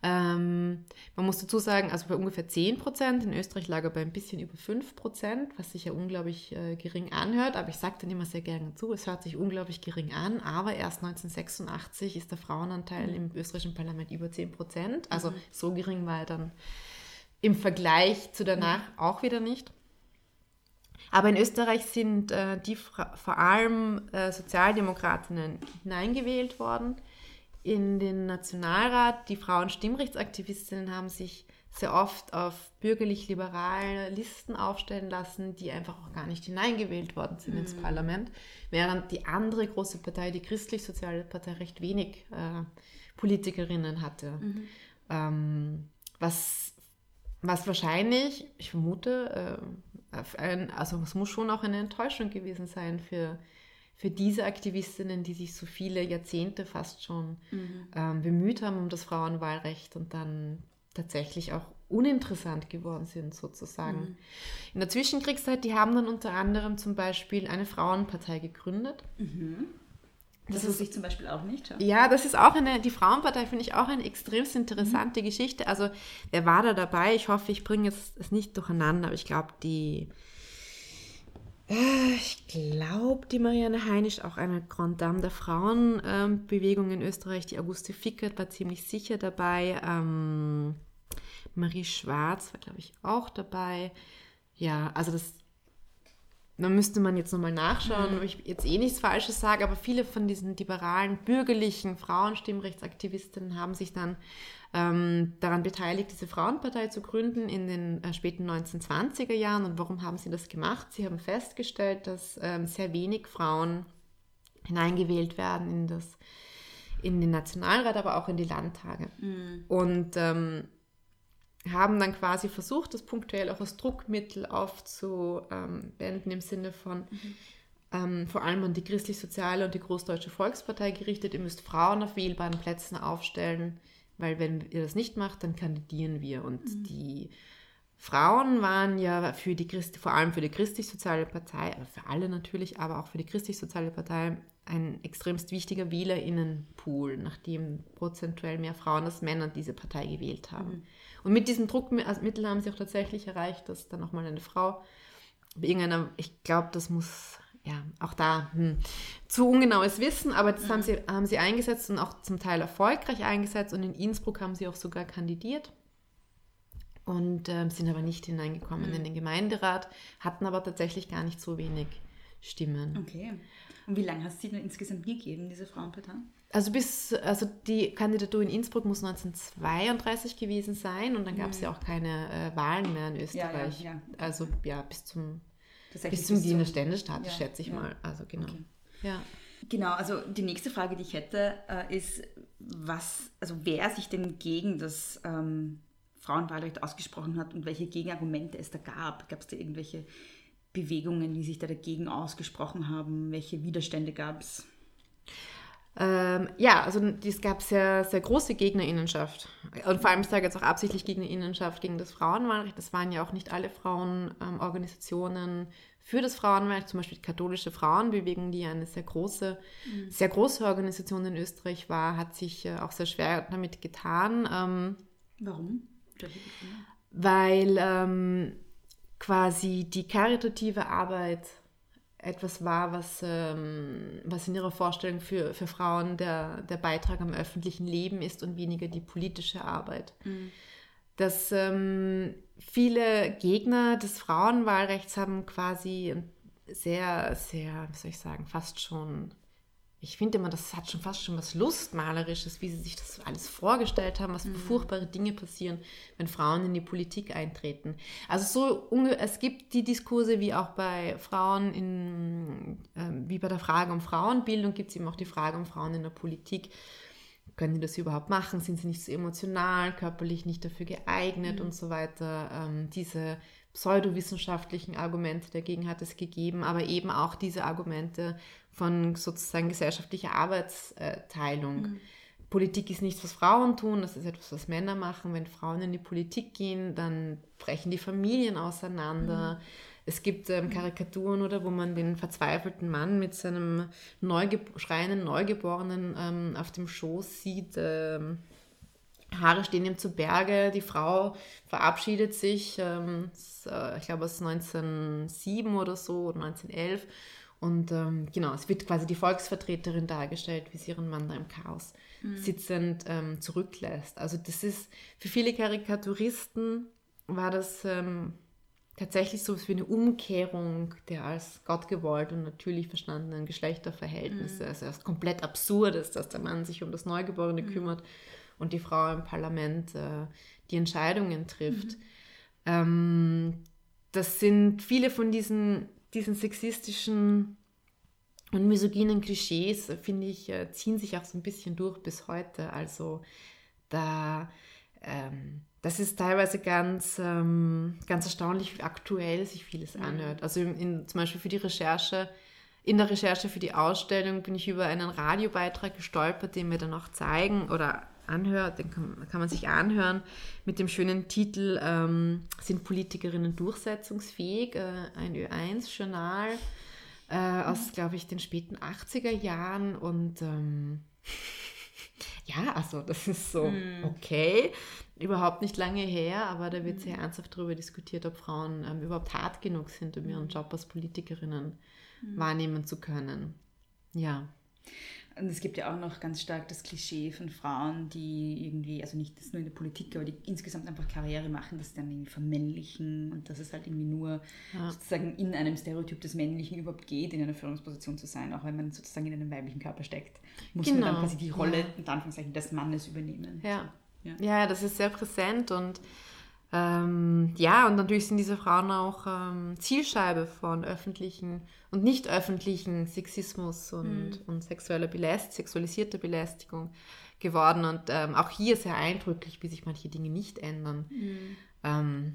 Ähm, man muss dazu sagen, also bei ungefähr 10 Prozent, in Österreich lag er bei ein bisschen über 5 Prozent, was sich ja unglaublich äh, gering anhört, aber ich sage dann immer sehr gerne zu, es hört sich unglaublich gering an, aber erst 1986 ist der Frauenanteil im österreichischen Parlament über 10 Prozent, also so gering war er dann im Vergleich zu danach auch wieder nicht. Aber in Österreich sind äh, die vor allem äh, Sozialdemokratinnen hineingewählt worden in den Nationalrat. Die Frauenstimmrechtsaktivistinnen haben sich sehr oft auf bürgerlich-liberale Listen aufstellen lassen, die einfach auch gar nicht hineingewählt worden sind ins Parlament, während die andere große Partei, die christlich-soziale Partei, recht wenig äh, Politikerinnen hatte. Ähm, was, was wahrscheinlich, ich vermute, äh, ein, also es muss schon auch eine Enttäuschung gewesen sein für, für diese Aktivistinnen, die sich so viele Jahrzehnte fast schon ähm, bemüht haben um das Frauenwahlrecht und dann tatsächlich auch uninteressant geworden sind sozusagen. In der Zwischenkriegszeit, die haben dann unter anderem zum Beispiel eine Frauenpartei gegründet. Das wusste ich zum Beispiel auch nicht. Ja. Ja, das ist auch eine, die Frauenpartei finde ich auch eine extremst interessante Geschichte. Also, wer war da dabei? Ich hoffe, ich bringe jetzt es nicht durcheinander, aber ich glaube, die, äh, ich glaube, die Marianne Heinisch, auch eine Grand Dame der Frauenbewegung in Österreich, die Auguste Fickert war ziemlich sicher dabei. Ähm, Marie Schwarz war, glaube ich, auch dabei. Ja, also das da müsste man jetzt nochmal nachschauen, ob ich jetzt eh nichts Falsches sage, aber viele von diesen liberalen, bürgerlichen Frauenstimmrechtsaktivistinnen haben sich dann ähm, daran beteiligt, diese Frauenpartei zu gründen in den äh, späten 1920er Jahren. Und warum haben sie das gemacht? Sie haben festgestellt, dass ähm, sehr wenig Frauen hineingewählt werden in, das, in den Nationalrat, aber auch in die Landtage. Und ähm, haben dann quasi versucht, das punktuell auch als Druckmittel aufzuwenden im Sinne von ähm, vor allem an die christlich-soziale und die Großdeutsche Volkspartei gerichtet, ihr müsst Frauen auf wählbaren Plätzen aufstellen, weil wenn ihr das nicht macht, dann kandidieren wir. Und die Frauen waren ja für die Christ vor allem für die christlich-soziale Partei, aber für alle natürlich, aber auch für die christlich-soziale Partei ein extremst wichtiger WählerInnenpool, nachdem prozentuell mehr Frauen als Männer diese Partei gewählt haben. Und mit diesem Druckmittel haben sie auch tatsächlich erreicht, dass dann nochmal eine Frau bei irgendeiner, ich glaube, das muss, ja, auch da hm, zu ungenaues Wissen, aber das haben, sie, haben sie eingesetzt und auch zum Teil erfolgreich eingesetzt und in Innsbruck haben sie auch sogar kandidiert und ähm, sind aber nicht hineingekommen in den Gemeinderat, hatten aber tatsächlich gar nicht so wenig Stimmen. Okay. Und wie lange hast du sie denn insgesamt gegeben, diese Frauenpartei? Also bis, also die Kandidatur in Innsbruck muss 1932 gewesen sein und dann gab es ja auch keine äh, Wahlen mehr in Österreich. ja, ja. Also ja, bis zum bis zum Wiener zum- Ständestaat, Ja, schätze ich ja. mal. Also genau. Okay. Ja. Genau, also die nächste Frage, die ich hätte, äh, ist, was, also wer sich denn gegen das ähm, Frauenwahlrecht ausgesprochen hat und welche Gegenargumente es da gab. Gab es da irgendwelche Bewegungen, die sich da dagegen ausgesprochen haben? Welche Widerstände gab es? Ähm, ja, also es gab sehr, sehr große Gegnerinnenschaft. Und vor allem, ich sage jetzt auch absichtlich Gegnerinnenschaft gegen das Frauenwahlrecht. Das waren ja auch nicht alle Frauenorganisationen ähm, für das Frauenwahlrecht, zum Beispiel die katholische Frauenbewegung, die eine sehr große, mhm. sehr große Organisation in Österreich war, hat sich äh, auch sehr schwer damit getan. Ähm, Warum? Weil ähm, quasi die karitative Arbeit etwas war, was, ähm, was in ihrer Vorstellung für, für Frauen der, der Beitrag am öffentlichen Leben ist und weniger die politische Arbeit. Mhm. Dass ähm, viele Gegner des Frauenwahlrechts haben quasi sehr, sehr, wie soll ich sagen, fast schon ich finde immer, das hat schon fast schon was Lustmalerisches, wie sie sich das alles vorgestellt haben, was für mhm. furchtbare Dinge passieren, wenn Frauen in die Politik eintreten. Also so, es gibt die Diskurse wie auch bei Frauen in, äh, wie bei der Frage um Frauenbildung gibt es eben auch die Frage um Frauen in der Politik. Können die das überhaupt machen? Sind sie nicht so emotional, körperlich nicht dafür geeignet mhm. und so weiter? Ähm, diese pseudowissenschaftlichen Argumente dagegen hat es gegeben, aber eben auch diese Argumente von sozusagen gesellschaftlicher Arbeitsteilung. Mhm. Politik ist nichts, was Frauen tun, das ist etwas, was Männer machen. Wenn Frauen in die Politik gehen, dann brechen die Familien auseinander. Mhm. Es gibt ähm, Karikaturen, oder wo man den verzweifelten Mann mit seinem Neugeb schreienden Neugeborenen ähm, auf dem Schoß sieht. Ähm, Haare stehen ihm zu Berge, die Frau verabschiedet sich, ähm, äh, ich glaube es ist 1907 oder so, oder 1911 und ähm, genau, es wird quasi die Volksvertreterin dargestellt, wie sie ihren Mann da im Chaos mhm. sitzend ähm, zurücklässt. Also das ist für viele Karikaturisten war das ähm, tatsächlich so wie eine Umkehrung der als Gott gewollt und natürlich verstandenen Geschlechterverhältnisse. Mhm. Also erst komplett absurd ist, dass der Mann sich um das Neugeborene mhm. kümmert und die Frau im Parlament äh, die Entscheidungen trifft. Mhm. Ähm, das sind viele von diesen diesen sexistischen und misogynen Klischees, äh, finde ich, äh, ziehen sich auch so ein bisschen durch bis heute. Also da, ähm, das ist teilweise ganz, ähm, ganz erstaunlich, wie aktuell sich vieles mhm. anhört. Also in, in, zum Beispiel für die Recherche, in der Recherche für die Ausstellung bin ich über einen Radiobeitrag gestolpert, den wir dann auch zeigen oder anhört, den kann, kann man sich anhören, mit dem schönen Titel ähm, Sind Politikerinnen durchsetzungsfähig? Äh, ein Ö1-Journal äh, aus, glaube ich, den späten 80er Jahren und ähm, ja, also das ist so hm. okay, überhaupt nicht lange her, aber da wird sehr hm. ernsthaft darüber diskutiert, ob Frauen ähm, überhaupt hart genug sind, um ihren hm. Job als Politikerinnen wahrnehmen zu können. Ja. Und es gibt ja auch noch ganz stark das Klischee von Frauen, die irgendwie, also nicht nur in der Politik, aber die insgesamt einfach Karriere machen, dass sie dann irgendwie vermännlichen und dass es halt irgendwie nur ja. sozusagen in einem Stereotyp des Männlichen überhaupt geht, in einer Führungsposition zu sein, auch wenn man sozusagen in einem weiblichen Körper steckt, muss genau. man dann genau. quasi die Rolle, ja. in Anführungszeichen, des Mannes übernehmen. Ja. ja. Ja, das ist sehr präsent und ähm, ja, und natürlich sind diese Frauen auch ähm, Zielscheibe von öffentlichen und nicht öffentlichen Sexismus und, mhm. und sexueller Beläst sexualisierter Belästigung geworden. Und ähm, auch hier sehr eindrücklich, wie sich manche Dinge nicht ändern. Mhm. Ähm,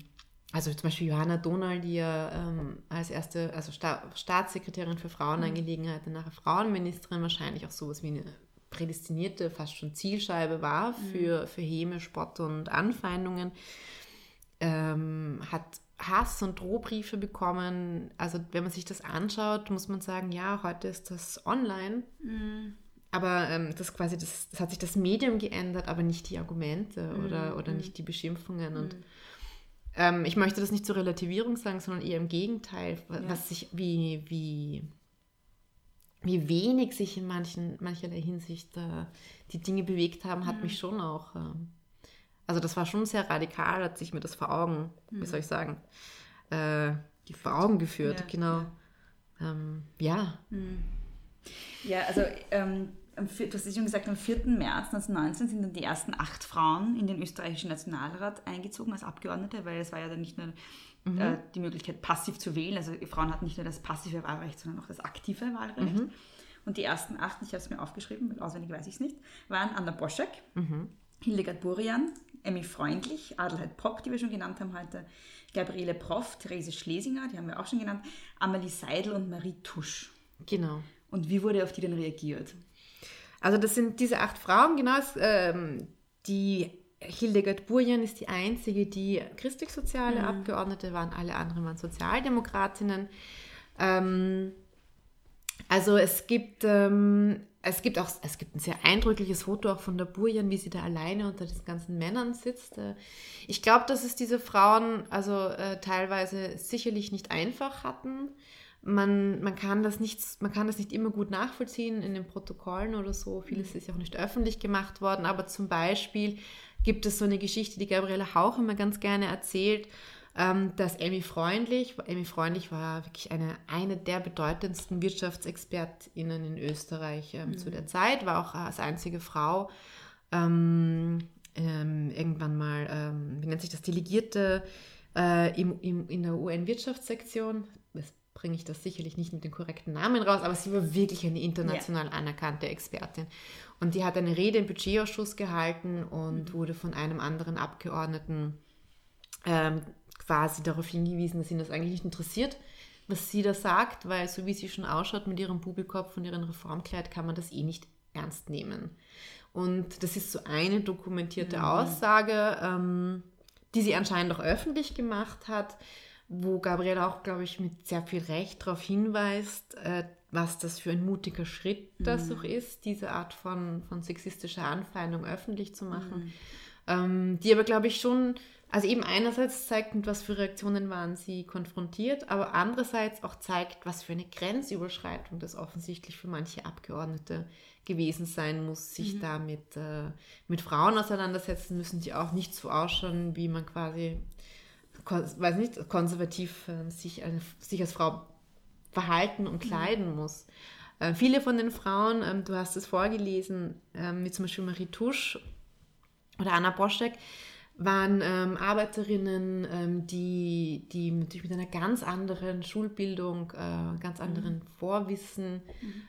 also zum Beispiel Johanna Donald, die ja ähm, als erste, also Sta Staatssekretärin für Frauenangelegenheiten, nachher Frauenministerin, wahrscheinlich auch sowas wie eine prädestinierte, fast schon Zielscheibe war mhm. für, mhm. für Häme, Spott und Anfeindungen ähm, hat Hass und Drohbriefe bekommen. Also wenn man sich das anschaut, muss man sagen, ja, heute ist das online. Mhm. Aber ähm, das quasi, das, das, hat sich das Medium geändert, aber nicht die Argumente mhm. oder, oder nicht die Beschimpfungen. Und mhm. ähm, ich möchte das nicht zur Relativierung sagen, sondern eher im Gegenteil, ja. was sich, wie, wie, wie wenig sich in manchen, mancherlei Hinsicht äh, die Dinge bewegt haben, hat mich schon auch äh, also das war schon sehr radikal, hat sich mir das vor Augen, mhm. wie soll ich sagen, äh, die vor Augen geführt, ja, genau. Ja. Ähm, ja. Mhm. Ja, also ähm, du hast es schon gesagt, am 4. März 1919 sind dann die ersten acht Frauen in den österreichischen Nationalrat eingezogen als Abgeordnete, weil es war ja dann nicht nur mhm. äh, die Möglichkeit, passiv zu wählen. Also Frauen hatten nicht nur das passive Wahlrecht, sondern auch das aktive Wahlrecht. Mhm. Und die ersten acht, ich habe es mir aufgeschrieben, weil auswendig weiß ich es nicht, waren Anna Boschek, Hildegard Burian, Emmy Freundlich, Adelheid Popp, die wir schon genannt haben heute, Gabriele Proff, Therese Schlesinger, die haben wir auch schon genannt, Amelie Seidel und Marie Tusch. Genau. Und wie wurde auf die denn reagiert? Also das sind diese acht Frauen, genau. Ähm, die Hildegard Burjan ist die einzige, die christlich-soziale Abgeordnete waren. Alle anderen waren Sozialdemokratinnen. Ähm, also es gibt, ähm, es gibt auch es gibt ein sehr eindrückliches Foto auch von der Burjan, wie sie da alleine unter diesen ganzen Männern sitzt. Äh, Ich glaube, dass es diese Frauen also äh, teilweise sicherlich nicht einfach hatten. Man, man, kann das nicht, man kann das nicht immer gut nachvollziehen in den Protokollen oder so. Vieles ist ja auch nicht öffentlich gemacht worden, aber zum Beispiel gibt es so eine Geschichte, die Gabriele Hauch immer ganz gerne erzählt, ähm, dass Emmy Freundlich, Emmy Freundlich war wirklich eine, eine der bedeutendsten WirtschaftsexpertInnen in Österreich ähm, zu der Zeit, war auch als einzige Frau ähm, ähm, irgendwann mal, ähm, wie nennt sich das, Delegierte äh, im, im, in der UN-Wirtschaftssektion. Jetzt bringe ich das sicherlich nicht mit dem korrekten Namen raus, aber sie war wirklich eine international anerkannte Expertin. Und die hat eine Rede im Budgetausschuss gehalten und wurde von einem anderen Abgeordneten ähm, quasi darauf hingewiesen, dass ihn das eigentlich nicht interessiert, was sie da sagt, weil so wie sie schon ausschaut mit ihrem Bubikopf und ihrem Reformkleid, kann man das eh nicht ernst nehmen. Und das ist so eine dokumentierte Aussage, ähm, die sie anscheinend auch öffentlich gemacht hat, wo Gabriele auch, glaube ich, mit sehr viel Recht darauf hinweist, äh, was das für ein mutiger Schritt das auch ist, diese Art von, von sexistischer Anfeindung öffentlich zu machen. Ähm, die aber, glaube ich, schon, also eben einerseits zeigt, mit was für Reaktionen waren sie konfrontiert, aber andererseits auch zeigt, was für eine Grenzüberschreitung das offensichtlich für manche Abgeordnete gewesen sein muss, sich da mit, äh, mit Frauen auseinandersetzen müssen, die auch nicht so ausschauen, wie man quasi, weiß nicht, konservativ äh, sich, eine, sich als Frau verhalten und kleiden muss. Äh, viele von den Frauen, ähm, du hast es vorgelesen, ähm, wie zum Beispiel Marie Tusch oder Anna Boschek, waren ähm, Arbeiterinnen, ähm, die, die natürlich mit einer ganz anderen Schulbildung, äh, ganz anderen Vorwissen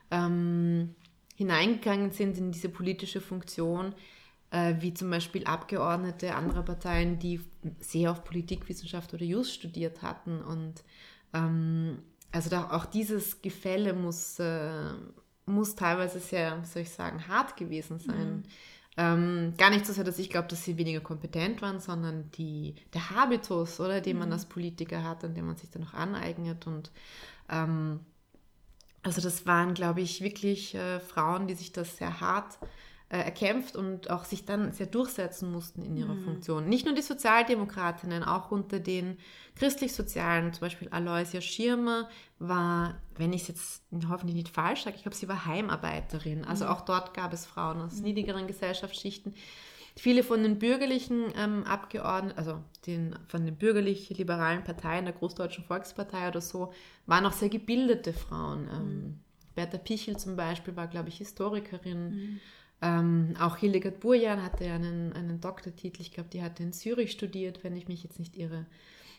ähm, hineingegangen sind in diese politische Funktion, äh, wie zum Beispiel Abgeordnete anderer Parteien, die sehr auf Politikwissenschaft oder Jus studiert hatten. Und ähm, also da, auch dieses Gefälle muss, äh, muss teilweise sehr, soll ich sagen, hart gewesen sein. Ähm, gar nicht so sehr, dass ich glaube, dass sie weniger kompetent waren, sondern die, der Habitus, oder, den man als Politiker hat und den man sich dann noch aneignet. Und ähm, also das waren, glaube ich, wirklich äh, Frauen, die sich das sehr hart äh, erkämpft und auch sich dann sehr durchsetzen mussten in ihrer Funktion. Nicht nur die Sozialdemokratinnen, auch unter den christlich-sozialen, zum Beispiel Aloysia Schirmer war, wenn ich es jetzt hoffentlich nicht falsch sage, ich glaube, sie war Heimarbeiterin. Also auch dort gab es Frauen aus niedrigeren Gesellschaftsschichten. Viele von den bürgerlichen ähm, Abgeordneten, also den, von den bürgerlich-liberalen Parteien, der Großdeutschen Volkspartei oder so, waren auch sehr gebildete Frauen. Ähm, Bertha Pichel zum Beispiel war, glaube ich, Historikerin. Ähm, auch Hildegard Burjan hatte einen, einen Doktortitel, ich glaube, die hatte in Zürich studiert, wenn ich mich jetzt nicht irre.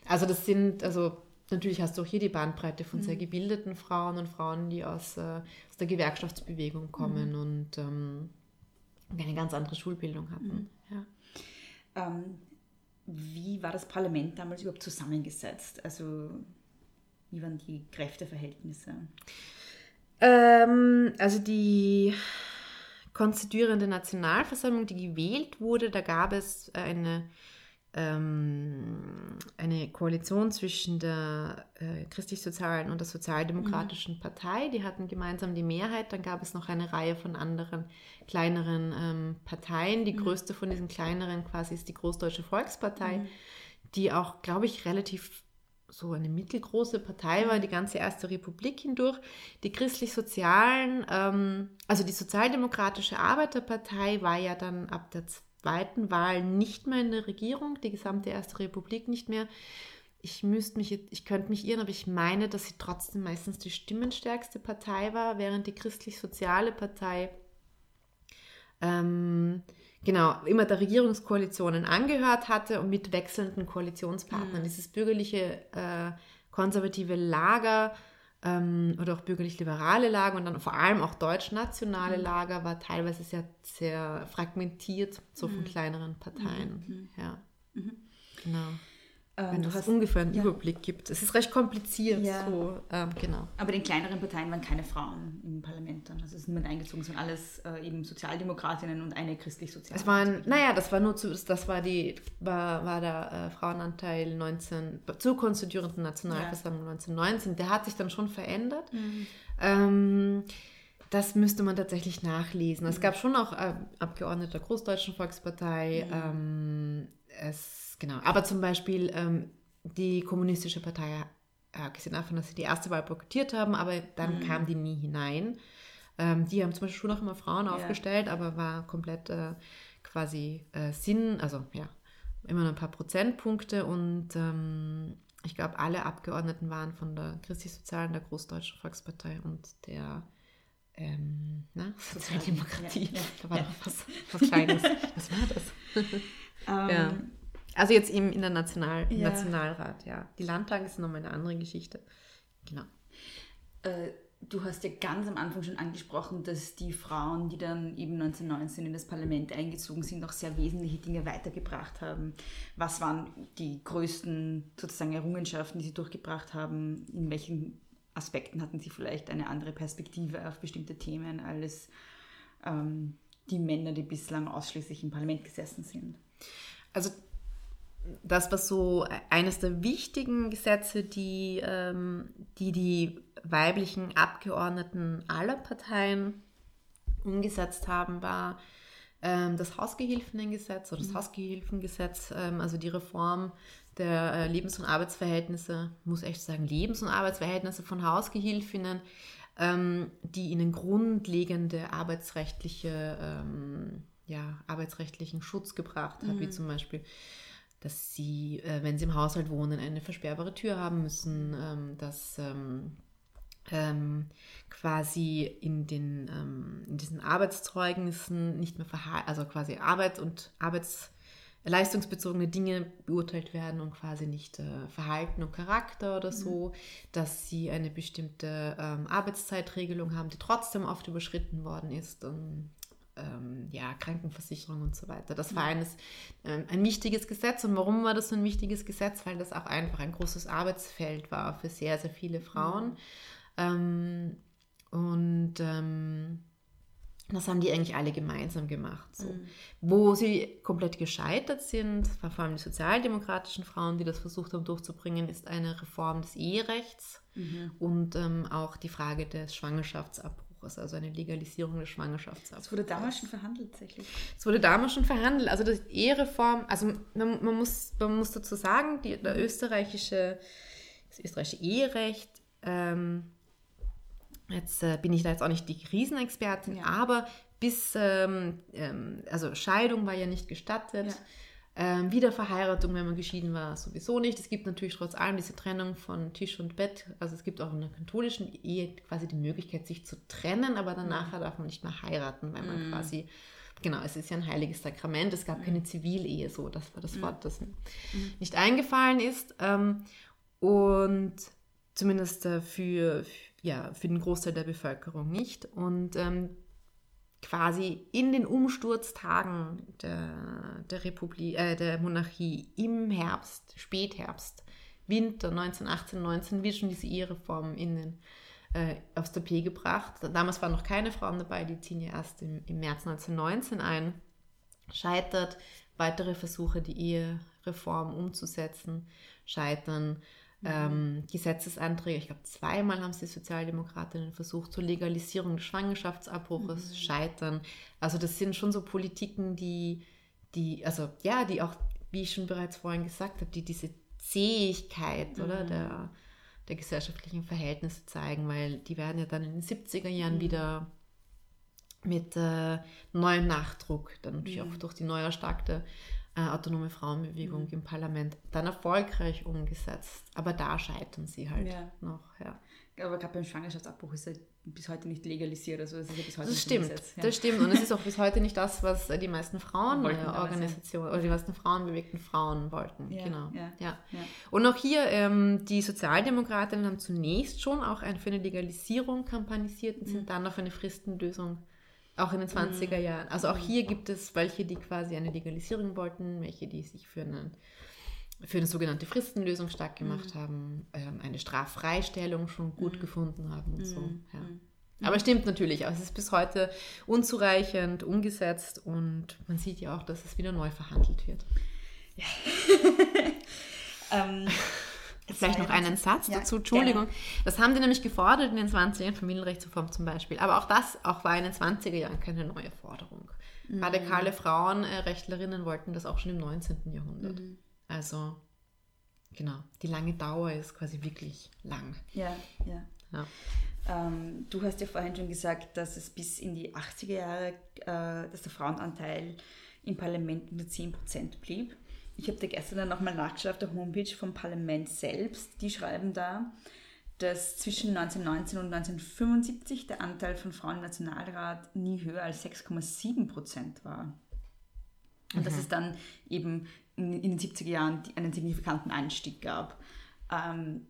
Also das sind, also natürlich hast du auch hier die Bandbreite von sehr gebildeten Frauen und Frauen, die aus, äh, aus der Gewerkschaftsbewegung kommen und ähm, eine ganz andere Schulbildung hatten. Ja. Ähm, wie war das Parlament damals überhaupt zusammengesetzt? Also wie waren die Kräfteverhältnisse? Ähm, also die konstituierende Nationalversammlung, die gewählt wurde, da gab es eine, ähm, eine Koalition zwischen der äh, christlich-sozialen und der sozialdemokratischen Partei. Die hatten gemeinsam die Mehrheit. Dann gab es noch eine Reihe von anderen kleineren ähm, Parteien. Die größte von diesen kleineren quasi ist die Großdeutsche Volkspartei, die auch, glaube ich, relativ so eine mittelgroße Partei war, die ganze Erste Republik hindurch. Die christlich-sozialen, ähm, also die Sozialdemokratische Arbeiterpartei war ja dann ab der zweiten Wahl nicht mehr in der Regierung, die gesamte Erste Republik nicht mehr. Ich müsste mich, ich könnte mich irren, aber ich meine, dass sie trotzdem meistens die stimmenstärkste Partei war, während die christlich-soziale Partei ähm, genau, immer der Regierungskoalitionen angehört hatte und mit wechselnden Koalitionspartnern. Dieses bürgerliche, äh, konservative Lager ähm, oder auch bürgerlich-liberale Lager und dann vor allem auch deutsch-nationale Mhm. Lager war teilweise sehr, sehr fragmentiert, so von Mhm. kleineren Parteien. Ja. Genau. Ähm, Wenn du es hast- ungefähr einen ja. Überblick gibt. Es ist recht kompliziert. Ja. So, ähm, genau. Aber in kleineren Parteien waren keine Frauen im Parlament dann. Also es ist niemand eingezogen, sondern alles äh, eben Sozialdemokratinnen und eine christlich-soziale. Es waren, naja, das war nur zu, das war die, war, war der äh, Frauenanteil 19, zur konstituierenden Nationalversammlung 1919. Der hat sich dann schon verändert. Ähm, das müsste man tatsächlich nachlesen. Es gab schon auch äh, Abgeordnete der Großdeutschen Volkspartei. Ähm, es, genau. Aber zum Beispiel ähm, die Kommunistische Partei, äh, abgesehen davon, dass sie die erste Wahl boykottiert haben, aber dann kam die nie hinein. Ähm, die haben zum Beispiel schon auch immer Frauen aufgestellt, aber war komplett äh, quasi äh, Sinn, also ja, immer nur ein paar Prozentpunkte und ähm, ich glaube, alle Abgeordneten waren von der Christlich-Sozialen, der Großdeutschen Volkspartei und der ähm, na, Sozialdemokratie. Ja, ja, da war ja. doch was, was Kleines. was war das? Ähm, Ja. Also jetzt eben in der National im Ja. Nationalrat, ja. Die Landtage ist nochmal eine andere Geschichte. Genau. Äh, du hast ja ganz am Anfang schon angesprochen, dass die Frauen, die dann eben 1919 in das Parlament eingezogen sind, auch sehr wesentliche Dinge weitergebracht haben. Was waren die größten sozusagen Errungenschaften, die sie durchgebracht haben? In welchen Aspekten hatten sie vielleicht eine andere Perspektive auf bestimmte Themen als ähm, die Männer, die bislang ausschließlich im Parlament gesessen sind? Also das war so eines der wichtigen Gesetze, die ähm, die, die weiblichen Abgeordneten aller Parteien umgesetzt haben, war ähm, das Hausgehilfengesetz oder das Hausgehilfengesetz, ähm, also die Reform der äh, Lebens- und Arbeitsverhältnisse, muss echt sagen, Lebens- und Arbeitsverhältnisse von Hausgehilfinnen, ähm, die ihnen grundlegende arbeitsrechtliche, ähm, ja, arbeitsrechtlichen Schutz gebracht hat, wie zum Beispiel dass sie, äh, wenn sie im Haushalt wohnen, eine versperrbare Tür haben müssen, ähm, dass ähm, ähm, quasi in, den, ähm, in diesen Arbeitszeugnissen nicht mehr also quasi Arbeit und arbeitsleistungsbezogene Dinge beurteilt werden und quasi nicht äh, Verhalten und Charakter oder so, dass sie eine bestimmte ähm, Arbeitszeitregelung haben, die trotzdem oft überschritten worden ist. Und, ähm, ja, Krankenversicherung und so weiter. Das war eines, ähm, ein wichtiges Gesetz. Und warum war das so ein wichtiges Gesetz? Weil das auch einfach ein großes Arbeitsfeld war für sehr, sehr viele Frauen. Ähm, und ähm, das haben die eigentlich alle gemeinsam gemacht. So. Wo sie komplett gescheitert sind, war vor allem die sozialdemokratischen Frauen, die das versucht haben durchzubringen, ist eine Reform des Eherechts und ähm, auch die Frage des Schwangerschaftsabbruchs, also eine Legalisierung des Schwangerschaftsabbruchs. Das wurde damals schon verhandelt, tatsächlich. Es wurde damals schon verhandelt. Also die Ehereform, also man, man, muss, man muss dazu sagen, die, der österreichische, das österreichische Eherecht, ähm, jetzt äh, bin ich da jetzt auch nicht die Riesenexpertin, Ja. aber bis, ähm, ähm, also Scheidung war ja nicht gestattet. Ja. Ähm, Wiederverheiratung, wenn man geschieden war, sowieso nicht. Es gibt natürlich trotz allem diese Trennung von Tisch und Bett. Also es gibt auch in der katholischen Ehe quasi die Möglichkeit, sich zu trennen, aber danach darf man nicht mehr heiraten, weil man quasi, genau, es ist ja ein heiliges Sakrament. Es gab keine Zivilehe, so, das war das Wort, das mir nicht eingefallen ist. Ähm, und zumindest äh, für, ja, für den Großteil der Bevölkerung nicht. Und ähm, quasi in den Umsturztagen der, der Republik, äh, der Monarchie im Herbst, Spätherbst, Winter 1918, 19 wird schon diese Ehereform in den, äh, aufs Tapet gebracht. Damals waren noch keine Frauen dabei, die ziehen ja erst im, im März 1919 ein. Scheitert, weitere Versuche, die Ehereform umzusetzen, scheitern. Ähm, Gesetzesanträge, ich glaube zweimal haben es die Sozialdemokratinnen versucht, zur Legalisierung des Schwangerschaftsabbruches scheitern. Also das sind schon so Politiken, die, die, also ja, die auch, wie ich schon bereits vorhin gesagt habe, die diese Zähigkeit oder der, der gesellschaftlichen Verhältnisse zeigen, weil die werden ja dann in den 70er Jahren wieder mit äh, neuem Nachdruck, dann natürlich auch durch die neu erstarkte äh, autonome Frauenbewegung im Parlament, dann erfolgreich umgesetzt. Aber da scheitern sie halt Ja. noch. Ja. aber gerade beim Schwangerschaftsabbruch ist er bis heute nicht legalisiert. Also es ist ja bis heute Das stimmt, Gesetz, ja. das stimmt. Und es ist auch bis heute nicht das, was äh, die meisten ja. Frauenorganisationen oder die meisten frauenbewegten Frauen wollten. Ja, genau. ja, Ja. ja. Und auch hier, ähm, die Sozialdemokratinnen haben zunächst schon auch ein, für eine Legalisierung kampagnisiert und Mhm. sind dann auf eine Fristenlösung auch in den 20er Jahren. Also auch hier gibt es welche, die quasi eine Legalisierung wollten, welche, die sich für einen für eine sogenannte Fristenlösung stark gemacht Mhm. haben, ähm, eine Straffreistellung schon gut gefunden haben und so. Mhm. Ja. Aber stimmt natürlich, es ist bis heute unzureichend umgesetzt und man sieht ja auch, dass es wieder neu verhandelt wird. Ähm, Vielleicht noch einen Satz Ja, dazu, Entschuldigung. Das haben die nämlich gefordert in den 20ern, Familienrechtsreform zum Beispiel. Aber auch das auch war in den 20er Jahren keine neue Forderung. Mhm. Radikale Frauenrechtlerinnen wollten das auch schon im 19. Jahrhundert. Mhm. Also, genau, die lange Dauer ist quasi wirklich lang. Ja, ja. Ja. Ähm, du hast ja vorhin schon gesagt, dass es bis in die 80er Jahre, äh, dass der Frauenanteil im Parlament nur 10% blieb. Ich habe da gestern dann nochmal nachgeschaut auf der Homepage vom Parlament selbst. Die schreiben da, dass zwischen 1919 und 1975 der Anteil von Frauen im Nationalrat nie höher als 6,7% war. Und dass es dann eben in, in den 70er Jahren einen signifikanten Anstieg gab. Ähm,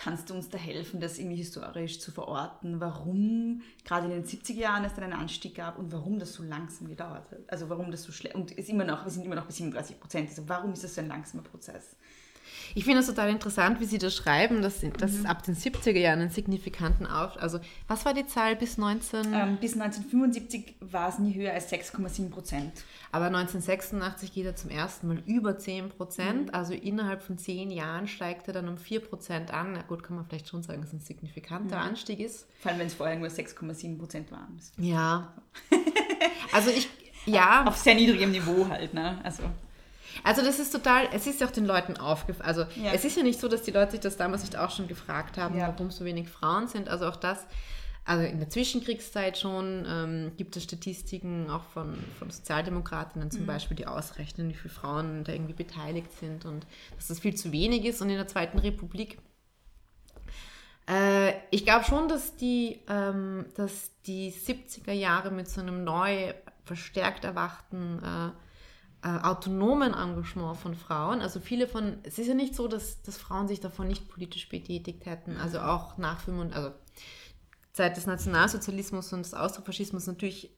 Kannst du uns da helfen, das irgendwie historisch zu verorten, warum gerade in den 70er Jahren es dann einen Anstieg gab und warum das so langsam gedauert hat? Also warum das so schlecht und ist immer noch, wir sind immer noch bei 37 Prozent. Also warum ist das so ein langsamer Prozess? Ich finde es total interessant, wie Sie das schreiben, dass, dass Mhm. es ab den 70er Jahren einen signifikanten Auf... Also, was war die Zahl bis 19... Ähm, bis 1975 war es nie höher als 6,7 Prozent. Aber 1986 geht er zum ersten Mal über 10 Mhm. Prozent. Also innerhalb von zehn Jahren steigt er dann um 4 Prozent an. Na gut, kann man vielleicht schon sagen, dass es ein signifikanter Mhm. Anstieg ist. Vor allem, wenn es vorher nur 6,7 Prozent waren. Ja. Also ich, ja, Auf sehr niedrigem Niveau halt, ne? Also, also das ist total, es ist ja auch den Leuten aufgefallen. Also Ja. es ist ja nicht so, dass die Leute sich das damals nicht auch schon gefragt haben, Ja. warum so wenig Frauen sind. Also auch das, also in der Zwischenkriegszeit schon ähm, gibt es Statistiken auch von, von Sozialdemokratinnen zum Beispiel, die ausrechnen, wie viele Frauen da irgendwie beteiligt sind und dass das viel zu wenig ist. Und in der Zweiten Republik äh, ich glaube schon, dass die, ähm, dass die 70er Jahre mit so einem neu verstärkt erwachten äh, äh, autonomen Engagement von Frauen, also viele von, es ist ja nicht so, dass, dass Frauen sich davon nicht politisch betätigt hätten, also auch nach 85, also Zeit des Nationalsozialismus und des Austrofaschismus natürlich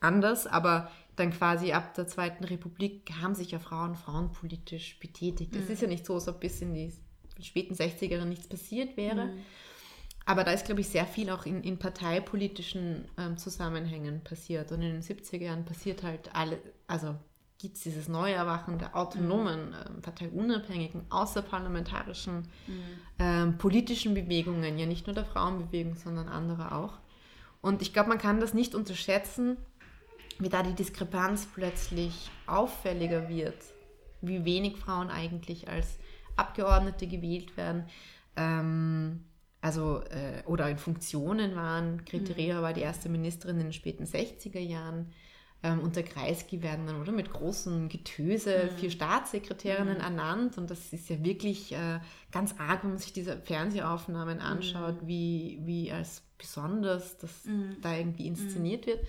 anders, aber dann quasi ab der Zweiten Republik haben sich ja Frauen frauenpolitisch betätigt. Es ist ja nicht so, als ob bis in die späten 60er Jahre nichts passiert wäre. Aber da ist, glaube ich, sehr viel auch in, in parteipolitischen ähm, Zusammenhängen passiert. Und in den 70er Jahren passiert halt alle, also gibt es dieses Neuerwachen der autonomen, ähm, parteiunabhängigen, außerparlamentarischen ähm, politischen Bewegungen, ja nicht nur der Frauenbewegung, sondern anderer auch. Und ich glaube, man kann das nicht unterschätzen, wie da die Diskrepanz plötzlich auffälliger wird, wie wenig Frauen eigentlich als Abgeordnete gewählt werden. Ähm, also, äh, oder in Funktionen waren. Grete Reher war die erste Ministerin in den späten 60er Jahren. Ähm, unter Kreisky werden dann oder mit großem Getöse vier Staatssekretärinnen ernannt. Und das ist ja wirklich äh, ganz arg, wenn man sich diese Fernsehaufnahmen anschaut, wie, wie als besonders das da irgendwie inszeniert wird,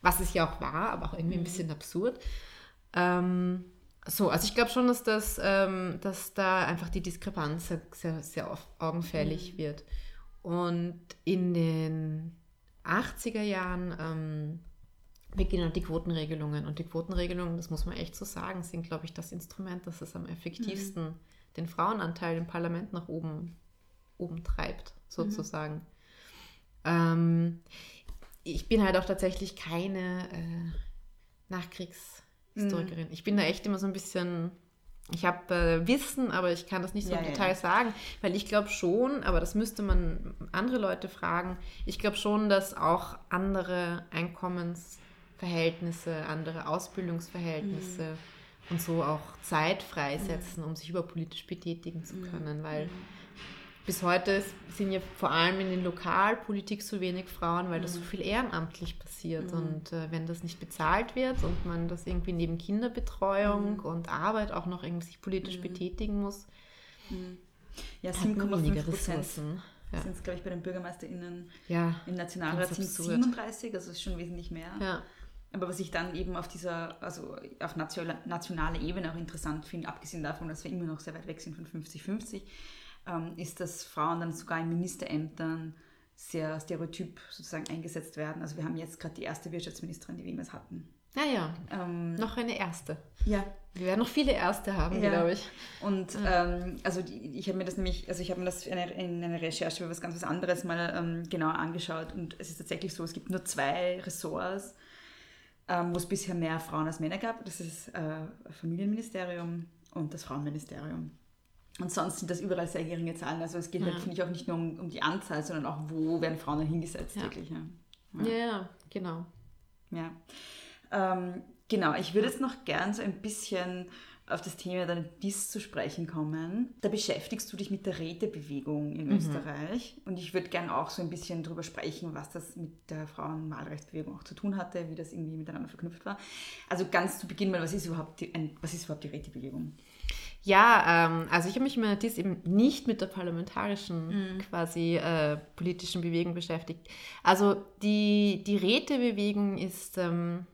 was es ja auch war, aber auch irgendwie ein bisschen absurd. Ähm, so, also ich glaube schon, dass, das, ähm, dass da einfach die Diskrepanz sehr, sehr, sehr augenfällig wird. Und in den 80er Jahren ähm, beginnen die Quotenregelungen. Und die Quotenregelungen, das muss man echt so sagen, sind, glaube ich, das Instrument, das es am effektivsten den Frauenanteil im Parlament nach oben, oben treibt, sozusagen. Ähm, ich bin halt auch tatsächlich keine äh, Nachkriegshistorikerin. Ich bin da echt immer so ein bisschen. Ich habe äh, Wissen, aber ich kann das nicht so Ja, im Detail ja. sagen, weil ich glaube schon, aber das müsste man andere Leute fragen, ich glaube schon, dass auch andere Einkommensverhältnisse, andere Ausbildungsverhältnisse Mhm. und so auch Zeit freisetzen, um sich überpolitisch betätigen Mhm. zu können, weil bis heute sind ja vor allem in der Lokalpolitik so wenig Frauen, weil das Mhm. so viel ehrenamtlich passiert. Und äh, wenn das nicht bezahlt wird und man das irgendwie neben Kinderbetreuung Mhm. und Arbeit auch noch irgendwie sich politisch betätigen muss, Ja, hat man weniger 7,5 Prozent. Ressourcen. Ja. Sind es, glaube ich, bei den BürgermeisterInnen Ja. im Nationalrat sind es absurd. 37, also ist schon wesentlich mehr. Ja. Aber was ich dann eben auf dieser, also auf nationaler, nationaler Ebene auch interessant finde, abgesehen davon, dass wir immer noch sehr weit weg sind von 50-50, ähm, ist, dass Frauen dann sogar in Ministerämtern sehr stereotyp sozusagen eingesetzt werden. Also wir haben jetzt gerade die erste Wirtschaftsministerin, die wir jemals hatten. Naja, Ähm, noch eine erste. ja, Wir werden noch viele Erste haben, Ja. glaube ich. Und ähm, also die, ich habe mir das nämlich, also ich habe mir das in einer, in einer Recherche über was ganz was anderes mal ähm, genauer angeschaut und es ist tatsächlich so, es gibt nur zwei Ressorts, ähm, wo es bisher mehr Frauen als Männer gab. Das ist äh, Familienministerium und das Frauenministerium. Und sonst sind das überall sehr geringe Zahlen. Also es geht halt, Ja. finde ich, auch nicht nur um, um die Anzahl, sondern auch, wo werden Frauen dann hingesetzt, Ja. wirklich. Ja. Ja, ja genau. Ja. Ähm, genau, ich würde jetzt noch gern so ein bisschen auf das Thema der DIS zu sprechen kommen. Da beschäftigst du dich mit der Rätebewegung in Österreich und ich würde gern auch so ein bisschen drüber sprechen, was das mit der Frauenwahlrechtsbewegung auch zu tun hatte, wie das irgendwie miteinander verknüpft war. Also ganz zu Beginn mal, was ist überhaupt die, was ist überhaupt die Rätebewegung? Ja, ähm, also ich habe mich mit dies eben nicht mit der parlamentarischen quasi äh, politischen Bewegung beschäftigt. Also die, die Rätebewegung ist ähm,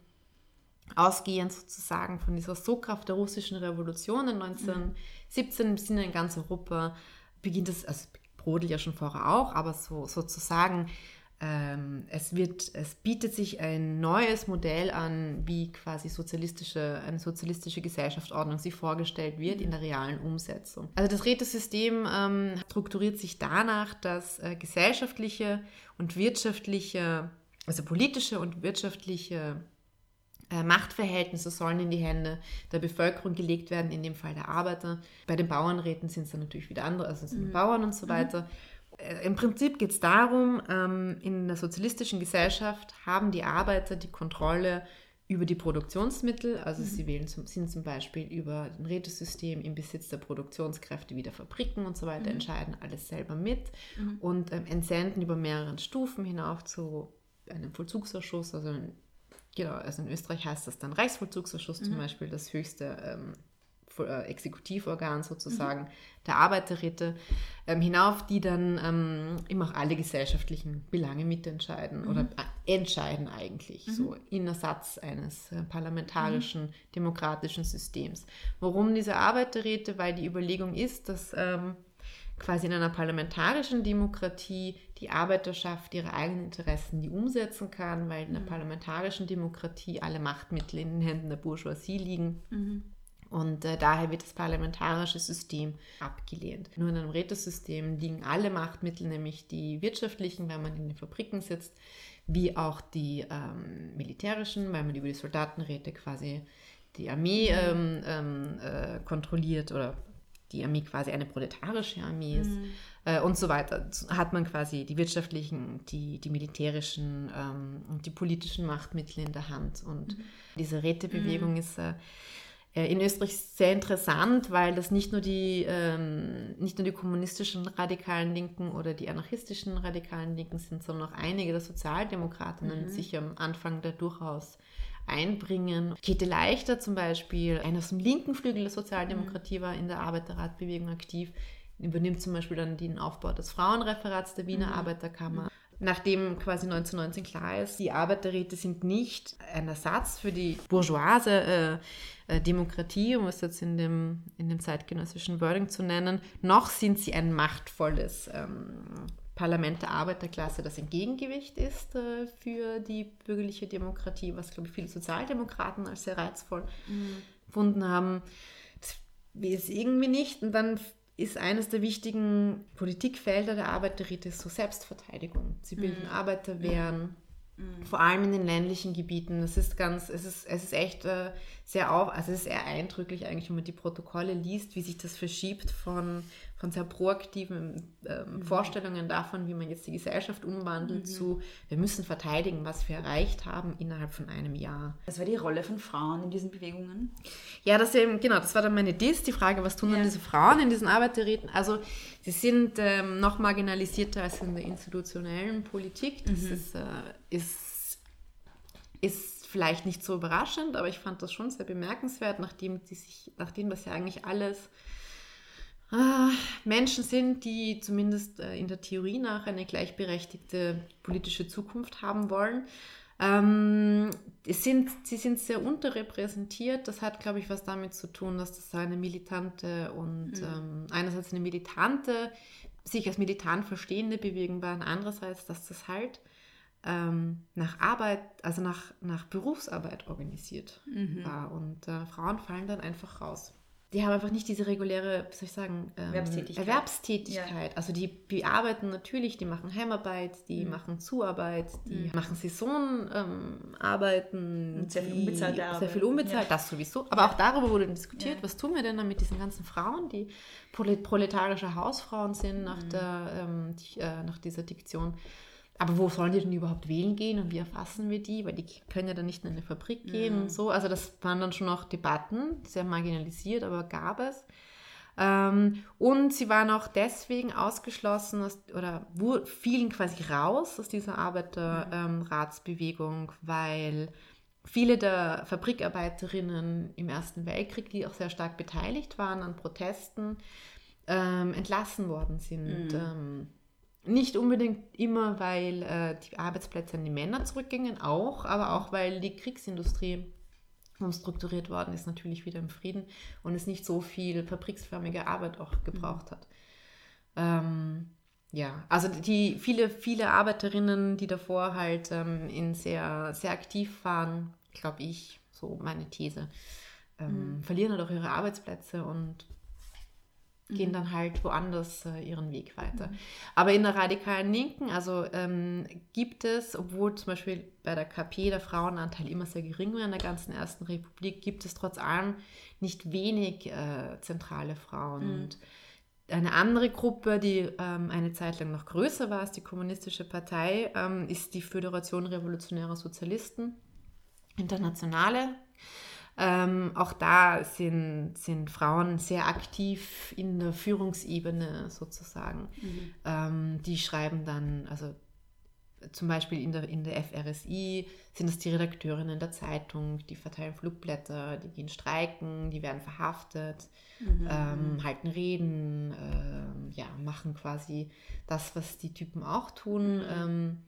ausgehend sozusagen von dieser Sogkraft der russischen Revolution in 1917 im Sinne in ganz Europa beginnt es, also brodelt ja schon vorher auch, aber so sozusagen ähm, es wird, es bietet sich ein neues Modell an, wie quasi sozialistische, eine sozialistische Gesellschaftsordnung sich vorgestellt wird in der realen Umsetzung. Also das Rätesystem ähm, strukturiert sich danach, dass äh, gesellschaftliche und wirtschaftliche, also politische und wirtschaftliche Machtverhältnisse sollen in die Hände der Bevölkerung gelegt werden, in dem Fall der Arbeiter. Bei den Bauernräten sind es dann natürlich wieder andere, also es sind Bauern und so weiter. Äh, Im Prinzip geht es darum, ähm, in der sozialistischen Gesellschaft haben die Arbeiter die Kontrolle über die Produktionsmittel, also sie wählen zum, sind zum Beispiel über ein Rätesystem im Besitz der Produktionskräfte wie der Fabriken und so weiter, entscheiden alles selber mit und ähm, entsenden über mehreren Stufen hinauf zu einem Vollzugsausschuss, also ein Genau, also in Österreich heißt das dann Reichsvollzugsausschuss zum Beispiel, das höchste ähm, äh, Exekutivorgan sozusagen der Arbeiterräte, ähm, hinauf, die dann ähm, immer auch alle gesellschaftlichen Belange mitentscheiden oder äh, entscheiden eigentlich, so in Ersatz eines äh, parlamentarischen, demokratischen Systems. Warum diese Arbeiterräte? Weil die Überlegung ist, dass ähm, quasi in einer parlamentarischen Demokratie die Arbeiterschaft ihre eigenen Interessen nie umsetzen kann, weil in einer parlamentarischen Demokratie alle Machtmittel in den Händen der Bourgeoisie liegen. Und äh, daher wird das parlamentarische System abgelehnt. Nur in einem Rätesystem liegen alle Machtmittel, nämlich die wirtschaftlichen, weil man in den Fabriken sitzt, wie auch die ähm, militärischen, weil man über die Soldatenräte quasi die Armee ähm, ähm, äh, kontrolliert oder die Armee quasi eine proletarische Armee ist. Äh, und so weiter. Hat man quasi die wirtschaftlichen, die, die militärischen ähm, und die politischen Machtmittel in der Hand. Und diese Rätebewegung ist äh, äh, in Österreich sehr interessant, weil das nicht nur die, ähm, nicht nur die kommunistischen radikalen Linken oder die anarchistischen radikalen Linken sind, sondern auch einige der Sozialdemokratinnen sich am Anfang da durchaus einbringen. Käthe Leichter zum Beispiel, einer aus dem linken Flügel der Sozialdemokratie, war in der Arbeiterratbewegung aktiv, übernimmt zum Beispiel dann den Aufbau des Frauenreferats der Wiener Arbeiterkammer. Nachdem quasi 1919 klar ist, die Arbeiterräte sind nicht ein Ersatz für die bourgeoise äh, äh, Demokratie, um es jetzt in dem, in dem zeitgenössischen Wording zu nennen, noch sind sie ein machtvolles ähm, Parlament der Arbeiterklasse, das ein Gegengewicht ist äh, für die bürgerliche Demokratie, was, glaube ich, viele Sozialdemokraten als sehr reizvoll gefunden haben. Das ist irgendwie nicht. Und dann ist eines der wichtigen Politikfelder der Arbeiterräte so Selbstverteidigung. Sie bilden Arbeiterwehren, vor allem in den ländlichen Gebieten. Das ist ganz, es ist, es ist echt äh, sehr auf, also es ist eher eindrücklich eigentlich, wenn man die Protokolle liest, wie sich das verschiebt von, von sehr proaktiven ähm, Vorstellungen davon, wie man jetzt die Gesellschaft umwandelt, zu wir müssen verteidigen, was wir erreicht haben innerhalb von einem Jahr. Was war die Rolle von Frauen in diesen Bewegungen? Ja, das eben, genau, das war dann meine Diss, die Frage, was tun Ja. dann diese Frauen in diesen Arbeiterräten? Also sie sind ähm, noch marginalisierter als in der institutionellen Politik. Das ist, äh, ist, ist vielleicht nicht so überraschend, aber ich fand das schon sehr bemerkenswert, nachdem die sich, nachdem das ja eigentlich alles Menschen sind, die zumindest äh, in der Theorie nach eine gleichberechtigte politische Zukunft haben wollen. Ähm, sind, sie sind sehr unterrepräsentiert. Das hat, glaube ich, was damit zu tun, dass das eine militante und mhm. ähm, einerseits eine militante, sich als militant verstehende Bewegung war und andererseits, dass das halt ähm, nach Arbeit, also nach, nach Berufsarbeit organisiert mhm. war. Und äh, Frauen fallen dann einfach raus die haben einfach nicht diese reguläre, wie soll ich sagen, ähm, Erwerbstätigkeit. Erwerbstätigkeit. Ja. Also die, die arbeiten natürlich, die machen Heimarbeit, die mhm. machen Zuarbeit, die mhm. machen Saisonarbeiten. Ähm, sehr viel unbezahlte Arbeit. Sehr viel unbezahlt, ja. das sowieso. Aber auch darüber wurde diskutiert, ja. was tun wir denn dann mit diesen ganzen Frauen, die proletarische Hausfrauen sind nach, mhm. der, ähm, die, äh, nach dieser Diktion. Aber wo sollen die denn überhaupt wählen gehen und wie erfassen wir die? Weil die können ja dann nicht in eine Fabrik gehen mhm. und so. Also das waren dann schon noch Debatten, sehr marginalisiert, aber gab es. Ähm, und sie waren auch deswegen ausgeschlossen aus, oder fielen quasi raus aus dieser Arbeiterratsbewegung, ähm, weil viele der Fabrikarbeiterinnen im Ersten Weltkrieg, die auch sehr stark beteiligt waren an Protesten, ähm, entlassen worden sind. Mhm. Nicht unbedingt immer, weil äh, die Arbeitsplätze an die Männer zurückgingen, auch, aber auch, weil die Kriegsindustrie umstrukturiert worden ist, natürlich wieder im Frieden und es nicht so viel fabriksförmige Arbeit auch gebraucht hat. Ähm, ja, also die viele, viele Arbeiterinnen, die davor halt ähm, in sehr, sehr aktiv waren, glaube ich, so meine These, ähm, mhm. verlieren halt auch ihre Arbeitsplätze und gehen mhm. dann halt woanders äh, ihren Weg weiter. Mhm. Aber in der radikalen Linken, also ähm, gibt es, obwohl zum Beispiel bei der KP der Frauenanteil immer sehr gering war in der ganzen Ersten Republik, gibt es trotz allem nicht wenig äh, zentrale Frauen. Mhm. Und eine andere Gruppe, die ähm, eine Zeit lang noch größer war als die Kommunistische Partei, ähm, ist die Föderation Revolutionärer Sozialisten, Internationale. Ähm, auch da sind, sind Frauen sehr aktiv in der Führungsebene sozusagen. Mhm. Ähm, die schreiben dann, also zum Beispiel in der, in der FRSI sind es die Redakteurinnen der Zeitung, die verteilen Flugblätter, die gehen streiken, die werden verhaftet, mhm. ähm, halten Reden, äh, ja, machen quasi das, was die Typen auch tun. Mhm. Ähm,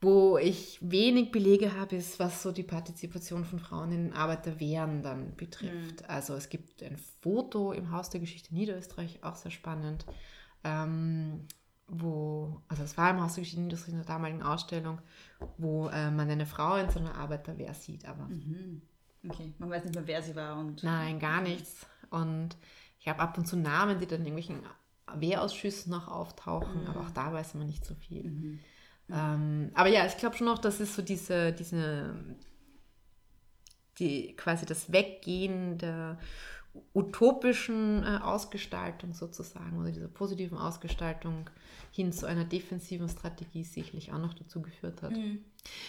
wo ich wenig Belege habe, ist, was so die Partizipation von Frauen in Arbeiterwehren dann betrifft. Mhm. Also es gibt ein Foto im Haus der Geschichte Niederösterreich, auch sehr spannend, ähm, wo, also es war im Haus der Geschichte Niederösterreich in der damaligen Ausstellung, wo äh, man eine Frau in so einer Arbeiterwehr sieht, aber... Mhm. Okay, man weiß nicht mehr, wer sie war und... Nein, gar nichts. Und ich habe ab und zu Namen, die dann in irgendwelchen Wehrausschüssen noch auftauchen, mhm. aber auch da weiß man nicht so viel. Ähm, aber ja, ich glaube schon noch, dass es so diese, diese, die quasi das Weggehen der utopischen äh, Ausgestaltung sozusagen oder dieser positiven Ausgestaltung hin zu einer defensiven Strategie sicherlich auch noch dazu geführt hat. Mhm.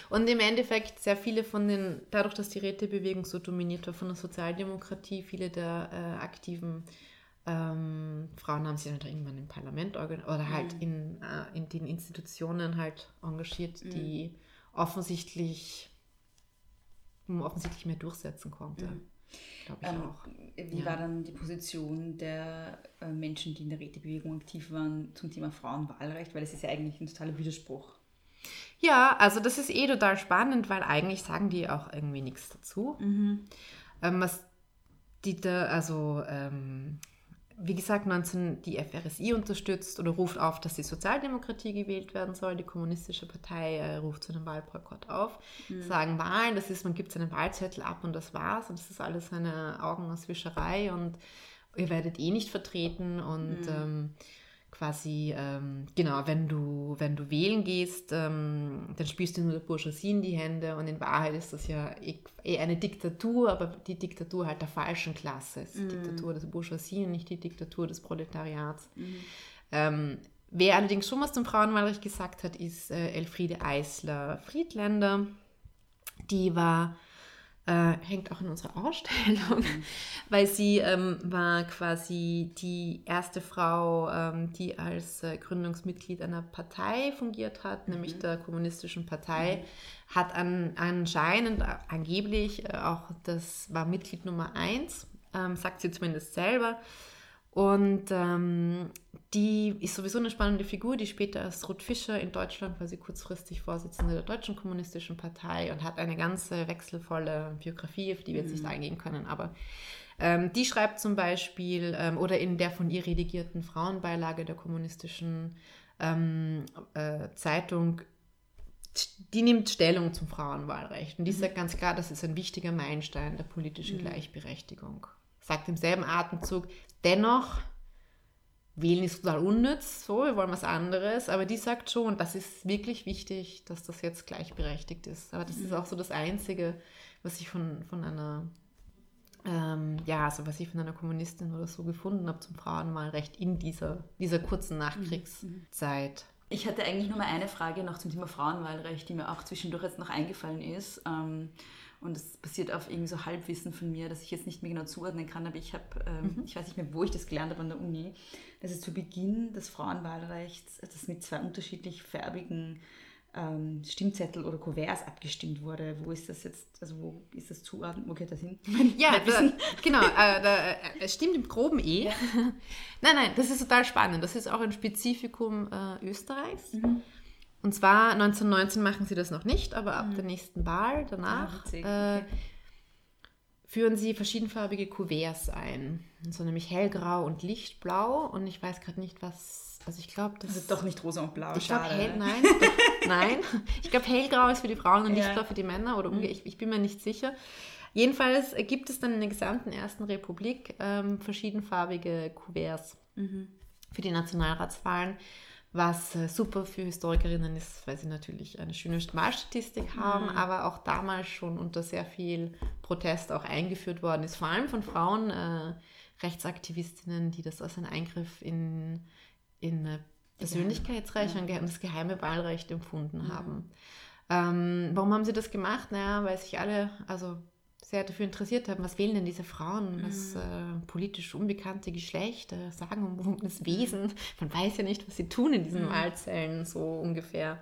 Und im Endeffekt sehr viele von den, dadurch, dass die Rätebewegung so dominiert war von der Sozialdemokratie, viele der äh, aktiven ähm, Frauen haben sich dann irgendwann im Parlament oder halt mhm. in, äh, in den Institutionen halt engagiert, mhm. die offensichtlich offensichtlich mehr durchsetzen konnte. Mhm. Ich ähm, auch. Wie ja. war dann die Position der äh, Menschen, die in der Rätebewegung aktiv waren, zum Thema Frauenwahlrecht? Weil es ist ja eigentlich ein totaler Widerspruch. Ja, also das ist eh total spannend, weil eigentlich sagen die auch irgendwie nichts dazu. Mhm. Ähm, was die da, also ähm, wie gesagt, 19 die FRSI unterstützt oder ruft auf, dass die Sozialdemokratie gewählt werden soll. Die Kommunistische Partei äh, ruft zu einem Wahlboykott auf. Mhm. Sagen Wahlen, das ist, man gibt seinen Wahlzettel ab und das war's. Und das ist alles eine Augenauswischerei und ihr werdet eh nicht vertreten. Und mhm. ähm, quasi, ähm, genau, wenn du, wenn du wählen gehst, ähm, dann spielst du nur der Bourgeoisie in die Hände und in Wahrheit ist das ja eh, eh eine Diktatur, aber die Diktatur halt der falschen Klasse. Es ist mm. die Diktatur des Bourgeoisie und nicht die Diktatur des Proletariats. Mm. Ähm, wer allerdings schon was zum Frauenwahlrecht gesagt hat, ist äh, Elfriede Eisler-Friedländer. Die war äh, hängt auch in unserer Ausstellung, mhm. weil sie ähm, war quasi die erste Frau, ähm, die als äh, Gründungsmitglied einer Partei fungiert hat, mhm. nämlich der Kommunistischen Partei, mhm. hat an, anscheinend, äh, angeblich äh, auch, das war Mitglied Nummer eins, ähm, sagt sie zumindest selber, Und ähm, die ist sowieso eine spannende Figur, die später als Ruth Fischer in Deutschland war sie kurzfristig Vorsitzende der Deutschen Kommunistischen Partei und hat eine ganze wechselvolle Biografie, auf die wir jetzt nicht eingehen können. Aber ähm, die schreibt zum Beispiel, ähm, oder in der von ihr redigierten Frauenbeilage der Kommunistischen ähm, äh, Zeitung, die nimmt Stellung zum Frauenwahlrecht. Und die sagt ganz klar, das ist ein wichtiger Meilenstein der politischen Gleichberechtigung. Sagt im selben Atemzug, dennoch, wählen ist total unnütz, so, wir wollen was anderes, aber die sagt schon, das ist wirklich wichtig, dass das jetzt gleichberechtigt ist. Aber das ist auch so das Einzige, was ich von, von einer, ähm, ja, also was ich von einer Kommunistin oder so gefunden habe zum Frauenwahlrecht in dieser, dieser kurzen Nachkriegszeit. Ich hatte eigentlich nur mal eine Frage noch zum Thema Frauenwahlrecht, die mir auch zwischendurch jetzt noch eingefallen ist. Ähm, und das basiert auf irgendwie so Halbwissen von mir, das ich jetzt nicht mehr genau zuordnen kann, aber ich habe, ähm, ich weiß nicht mehr, wo ich das gelernt habe an der Uni, dass es zu Beginn des Frauenwahlrechts, das mit zwei unterschiedlich färbigen ähm, Stimmzettel oder Kuverts abgestimmt wurde. Wo ist das jetzt, also wo ist das zuordnen, wo geht das hin? Ja, da, genau. Äh, da, äh, es stimmt im Groben eh. nein, nein, das ist total spannend. Das ist auch ein Spezifikum äh, Österreichs. Mhm. Und zwar 1919 machen sie das noch nicht, aber ab der nächsten Wahl danach Ah, äh, okay. führen sie verschiedenfarbige Kuverts ein. Und so nämlich hellgrau und lichtblau. Und ich weiß gerade nicht, was. Also ich glaube, das Also doch nicht rosa und blau, ich glaube, hell, nein, doch, nein. Ich glaube, hellgrau ist für die Frauen und Ja. lichtblau für die Männer oder umge ich, ich bin mir nicht sicher. Jedenfalls gibt es dann in der gesamten Ersten Republik ähm, verschiedenfarbige Kuverts für die Nationalratswahlen, was äh, super für Historikerinnen ist, weil sie natürlich eine schöne Wahlstatistik haben, aber auch damals schon unter sehr viel Protest auch eingeführt worden ist, vor allem von Frauen, äh, Rechtsaktivistinnen, die das als einen Eingriff in, in Persönlichkeitsrecht und ge- und das geheime Wahlrecht empfunden haben. Ähm, warum haben sie das gemacht? Naja, weil sich alle also sehr dafür interessiert haben, was wählen denn diese Frauen, das äh, politisch unbekannte Geschlecht, äh, sagenumwobenes Wesen. Man weiß ja nicht, was sie tun in diesen Wahlzellen, so ungefähr.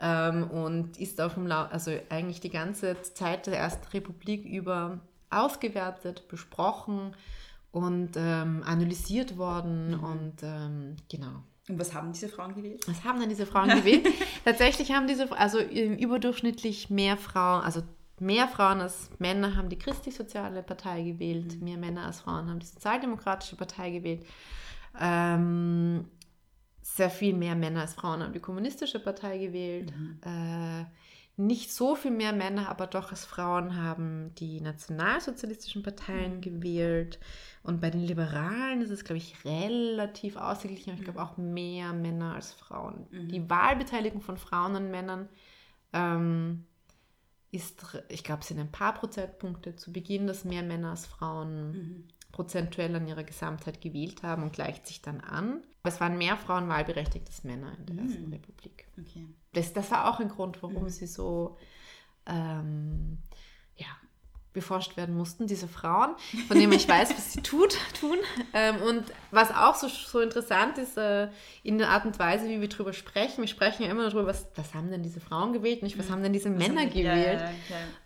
Ähm, und ist auf dem Lau also eigentlich die ganze Zeit der Ersten Republik über ausgewertet, besprochen und ähm, analysiert worden und ähm, genau. Und was haben diese Frauen gewählt? Was haben denn diese Frauen gewählt? Tatsächlich haben diese, also überdurchschnittlich mehr Frauen, also mehr Frauen als Männer haben die christlich-soziale Partei gewählt, mehr Männer als Frauen haben die sozialdemokratische Partei gewählt. Ähm, sehr viel mehr Männer als Frauen haben die kommunistische Partei gewählt. Äh, nicht so viel mehr Männer, aber doch als Frauen haben die nationalsozialistischen Parteien gewählt. Und bei den Liberalen ist es, glaube ich, relativ ausgeglichen. aber Ich glaube auch mehr Männer als Frauen. Die Wahlbeteiligung von Frauen und Männern ähm, ist, ich glaube, es sind ein paar Prozentpunkte zu Beginn, dass mehr Männer als Frauen prozentuell an ihrer Gesamtheit gewählt haben und gleicht sich dann an. Aber es waren mehr Frauen wahlberechtigt als Männer in der Ersten Republik. Okay. Das, das war auch ein Grund, warum sie so ähm, ja, beforscht werden mussten, diese Frauen, von denen ich weiß, was sie tut, tun. Ähm, und was auch so, so interessant ist, äh, in der Art und Weise, wie wir darüber sprechen. Wir sprechen ja immer darüber, was, was haben denn diese Frauen gewählt, nicht was haben denn diese Männer gewählt. Ja,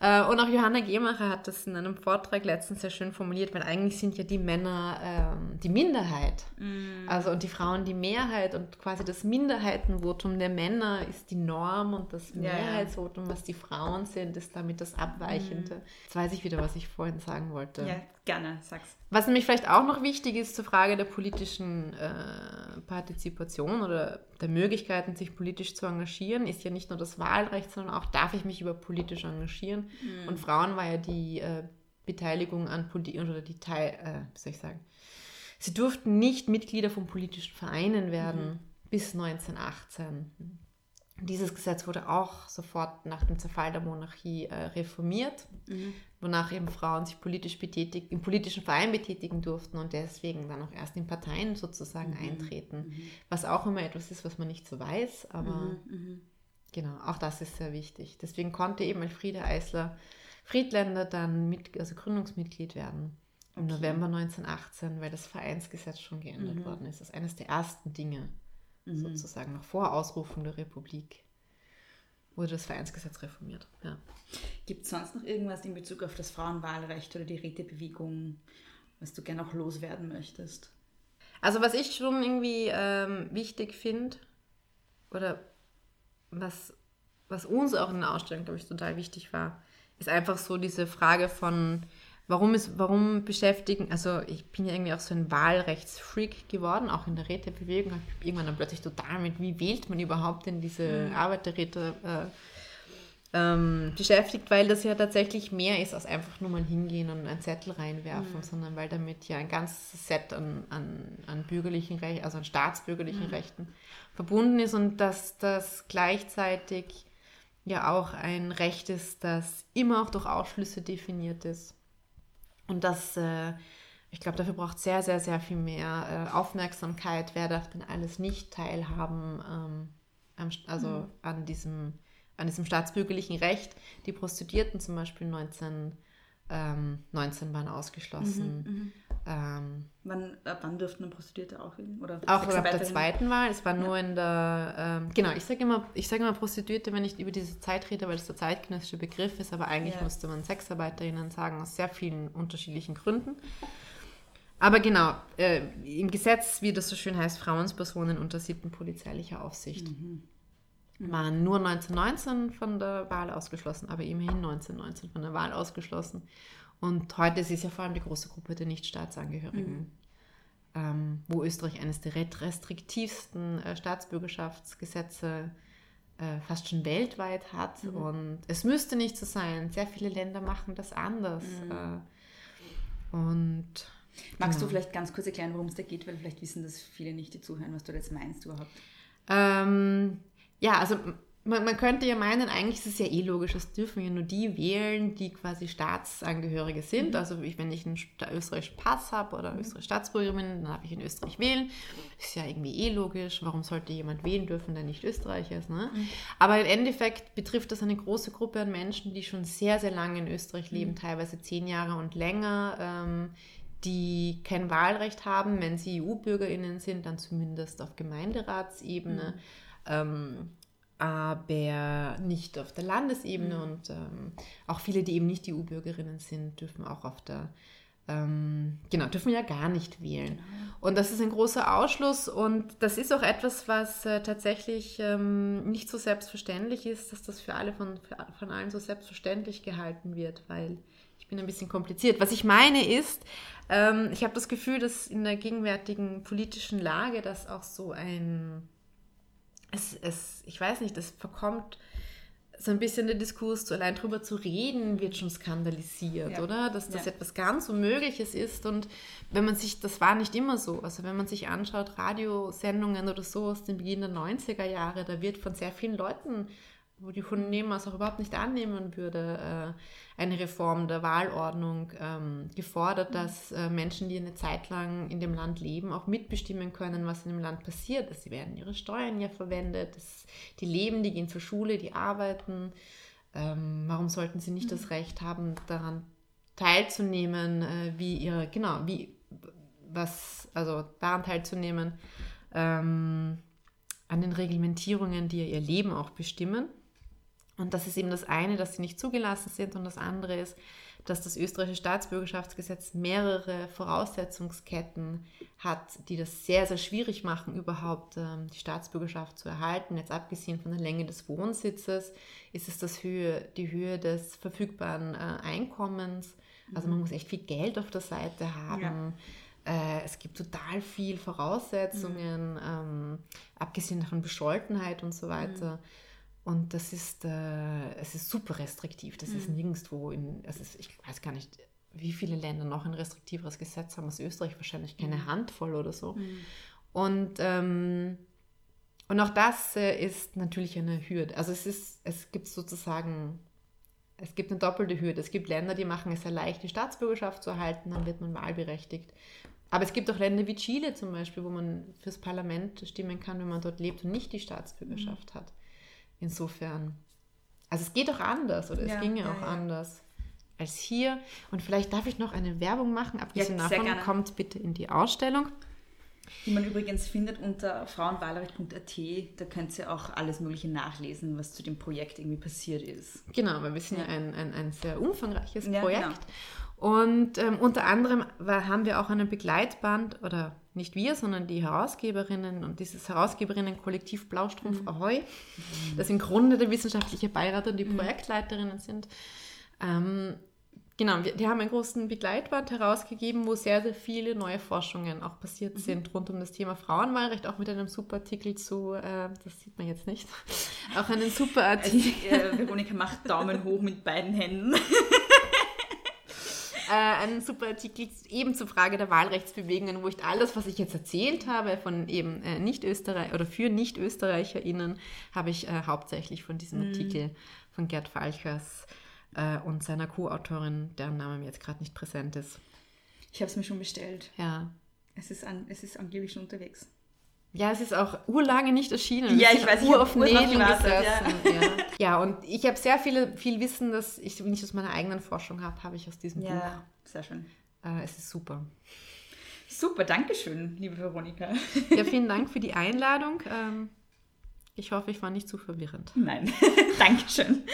ja, Äh, und auch Johanna Gemacher hat das in einem Vortrag letztens sehr schön formuliert, weil eigentlich sind ja die Männer ähm, die Minderheit. Also und die Frauen die Mehrheit und quasi das Minderheitenvotum der Männer ist die Norm und das. Mehrheitsvotum, was die Frauen sind, ist damit das Abweichende. Jetzt weiß ich wieder, was ich vorhin sagen wollte. ja, gerne, sag's. Was nämlich vielleicht auch noch wichtig ist zur Frage der politischen äh, Partizipation oder der Möglichkeiten, sich politisch zu engagieren, ist ja nicht nur das Wahlrecht, sondern auch, darf ich mich über politisch engagieren? Und Frauen war ja die äh, Beteiligung an Politik oder die Teil, äh, wie soll ich sagen, sie durften nicht Mitglieder von politischen Vereinen werden bis 1918. Dieses Gesetz wurde auch sofort nach dem Zerfall der Monarchie äh, reformiert, wonach eben Frauen sich politisch betätigt, im politischen Verein betätigen durften und deswegen dann auch erst in Parteien sozusagen eintreten. Was auch immer etwas ist, was man nicht so weiß, aber genau, auch das ist sehr wichtig. Deswegen konnte eben Elfriede Eisler Friedländer dann mit, also Gründungsmitglied werden im November 1918, weil das Vereinsgesetz schon geändert worden ist. Das ist eines der ersten Dinge, sozusagen noch vor Ausrufung der Republik, wurde das Vereinsgesetz reformiert. Ja. Gibt es sonst noch irgendwas in Bezug auf das Frauenwahlrecht oder die Rätebewegung, was du gerne auch loswerden möchtest? Also was ich schon irgendwie ähm, wichtig finde, oder was, was uns auch in der Ausstellung, glaube ich, total wichtig war, ist einfach so diese Frage von, warum ist, warum beschäftigen, also ich bin ja irgendwie auch so ein Wahlrechtsfreak geworden, auch in der Rätebewegung, habe ich irgendwann dann plötzlich total mit, wie wählt man überhaupt denn diese Arbeiterräte äh, ähm, beschäftigt, weil das ja tatsächlich mehr ist als einfach nur mal hingehen und einen Zettel reinwerfen, sondern weil damit ja ein ganzes Set an, an, an bürgerlichen Rechten, also an staatsbürgerlichen Rechten verbunden ist und dass das gleichzeitig ja auch ein Recht ist, das immer auch durch Ausschlüsse definiert ist. Und das, äh, ich glaube, dafür braucht sehr, sehr, sehr viel mehr äh, Aufmerksamkeit. Wer darf denn alles nicht teilhaben, ähm, am, also an diesem an diesem staatsbürgerlichen Recht. Die Prostituierten zum Beispiel 19, ähm, 19 waren ausgeschlossen. Ähm, Wann, ab wann dürften dann Prostituierte auch wählen? Oder auch ab der zweiten Wahl. Es war nur in der, ähm, genau, ich sage immer, ich sage immer Prostituierte, wenn ich über diese Zeit rede, weil es der zeitgenössische Begriff ist, aber eigentlich Ja. musste man Sexarbeiterinnen sagen, aus sehr vielen unterschiedlichen Gründen. Aber genau, äh, im Gesetz, wie das so schön heißt, Frauenspersonen unter siebten polizeilicher Aufsicht. Waren nur 1919 von der Wahl ausgeschlossen, aber immerhin 1919 von der Wahl ausgeschlossen. Und heute ist es ja vor allem die große Gruppe der Nichtstaatsangehörigen, ähm, wo Österreich eines der restriktivsten äh, Staatsbürgerschaftsgesetze äh, fast schon weltweit hat. Und es müsste nicht so sein. Sehr viele Länder machen das anders. Äh, und Magst genau. du vielleicht ganz kurz erklären, worum es da geht, weil vielleicht wissen das viele nicht, die zuhören, was du jetzt meinst überhaupt. Ähm, ja, also man, man könnte ja meinen, eigentlich ist es ja eh logisch, es dürfen ja nur die wählen, die quasi Staatsangehörige sind. Also ich, wenn ich einen österreichischen Pass habe oder österreichische Staatsbürgerin bin, dann darf ich in Österreich wählen. Ist ja irgendwie eh logisch. Warum sollte jemand wählen dürfen, der nicht Österreicher ist? Ne? Aber im Endeffekt betrifft das eine große Gruppe an Menschen, die schon sehr, sehr lange in Österreich leben, teilweise zehn Jahre und länger. Ähm, die kein Wahlrecht haben, wenn sie EU-BürgerInnen sind, dann zumindest auf Gemeinderatsebene, ähm, aber nicht auf der Landesebene und ähm, auch viele, die eben nicht EU-Bürgerinnen sind, dürfen auch auf der, ähm, genau, dürfen ja gar nicht wählen. Und das ist ein großer Ausschluss und das ist auch etwas, was äh, tatsächlich ähm, nicht so selbstverständlich ist, dass das für alle von, für, von allen so selbstverständlich gehalten wird, weil ich bin ein bisschen kompliziert. Was ich meine ist, ähm, ich habe das Gefühl, dass in der gegenwärtigen politischen Lage das auch so ein, es, es, ich weiß nicht, es verkommt so ein bisschen der Diskurs, so allein drüber zu reden, wird schon skandalisiert, Ja. oder? Dass das Ja. etwas ganz Unmögliches ist und wenn man sich, das war nicht immer so, also wenn man sich anschaut, Radiosendungen oder so aus dem Beginn der 90er Jahre, da wird von sehr vielen Leuten, wo die man es auch überhaupt nicht annehmen würde, äh, eine Reform der Wahlordnung ähm, gefordert, dass äh, Menschen, die eine Zeit lang in dem Land leben, auch mitbestimmen können, was in dem Land passiert. Sie werden ihre Steuern ja verwendet, die leben, die gehen zur Schule, die arbeiten. Ähm, warum sollten sie nicht das Recht haben, daran teilzunehmen, äh, wie ihre, genau, wie, was, also daran teilzunehmen, ähm, an den Reglementierungen, die ihr Leben auch bestimmen. Und das ist eben das eine, dass sie nicht zugelassen sind und das andere ist, dass das österreichische Staatsbürgerschaftsgesetz mehrere Voraussetzungsketten hat, die das sehr, sehr schwierig machen, überhaupt ähm, die Staatsbürgerschaft zu erhalten. Jetzt abgesehen von der Länge des Wohnsitzes ist es das Höhe, die Höhe des verfügbaren äh, Einkommens. Also man muss echt viel Geld auf der Seite haben. Äh, es gibt total viel Voraussetzungen, ähm, abgesehen von Bescholtenheit und so weiter. Und das ist, äh, es ist super restriktiv. Das ist nirgendwo in, es ist, ich weiß gar nicht, wie viele Länder noch ein restriktiveres Gesetz haben als Österreich, wahrscheinlich keine Handvoll oder so. Und, ähm, und auch das äh, ist natürlich eine Hürde. Also es ist, es gibt sozusagen, es gibt eine doppelte Hürde. Es gibt Länder, die machen es sehr leicht, die Staatsbürgerschaft zu erhalten, dann wird man wahlberechtigt. Aber es gibt auch Länder wie Chile zum Beispiel, wo man fürs Parlament stimmen kann, wenn man dort lebt und nicht die Staatsbürgerschaft hat. Insofern, also es geht auch anders oder es Ja, ginge ja, auch ja. anders als hier. Und vielleicht darf ich noch eine Werbung machen. Abgesehen davon, gerne. kommt bitte in die Ausstellung. Die man übrigens findet unter frauenwahlrecht.at. Da könnt ihr auch alles Mögliche nachlesen, was zu dem Projekt irgendwie passiert ist. Genau, weil wir sind ja, ein, ein, ein sehr umfangreiches Ja, Projekt. genau. Und ähm, unter anderem war, haben wir auch einen Begleitband, oder nicht wir, sondern die Herausgeberinnen und dieses Herausgeberinnen-Kollektiv Blaustrumpf Mhm. Ahoi, das im Grunde der wissenschaftliche Beirat und die Projektleiterinnen sind. Ähm, genau, wir, die haben einen großen Begleitband herausgegeben, wo sehr, sehr viele neue Forschungen auch passiert Mhm. sind rund um das Thema Frauenwahlrecht, auch mit einem super Artikel zu, äh, das sieht man jetzt nicht, auch einen super Artikel. äh, Veronika macht Daumen hoch mit beiden Händen. äh, einen super Artikel eben zur Frage der Wahlrechtsbewegungen, wo ich alles, was ich jetzt erzählt habe von eben äh, Nicht-Österreich oder für Nicht-ÖsterreicherInnen, habe ich äh, hauptsächlich von diesem Artikel von Gerd Falchers äh, und seiner Co-Autorin, deren Name mir jetzt gerade nicht präsent ist. Ich habe es mir schon bestellt. Ja. Es ist, an, es ist angeblich schon unterwegs. Ja, es ist auch urlange nicht erschienen. Ja, ich weiß, ich auf gewartet, gesessen. Ja. ja, und ich habe sehr viele, viel Wissen, das ich nicht aus meiner eigenen Forschung habe, habe ich aus diesem Ja, sehr schön. Buch. Äh, es ist super. Super, danke schön, liebe Veronika. Ja, vielen Dank für die Einladung. Ähm, ich hoffe, ich war nicht zu verwirrend. Nein, Dankeschön.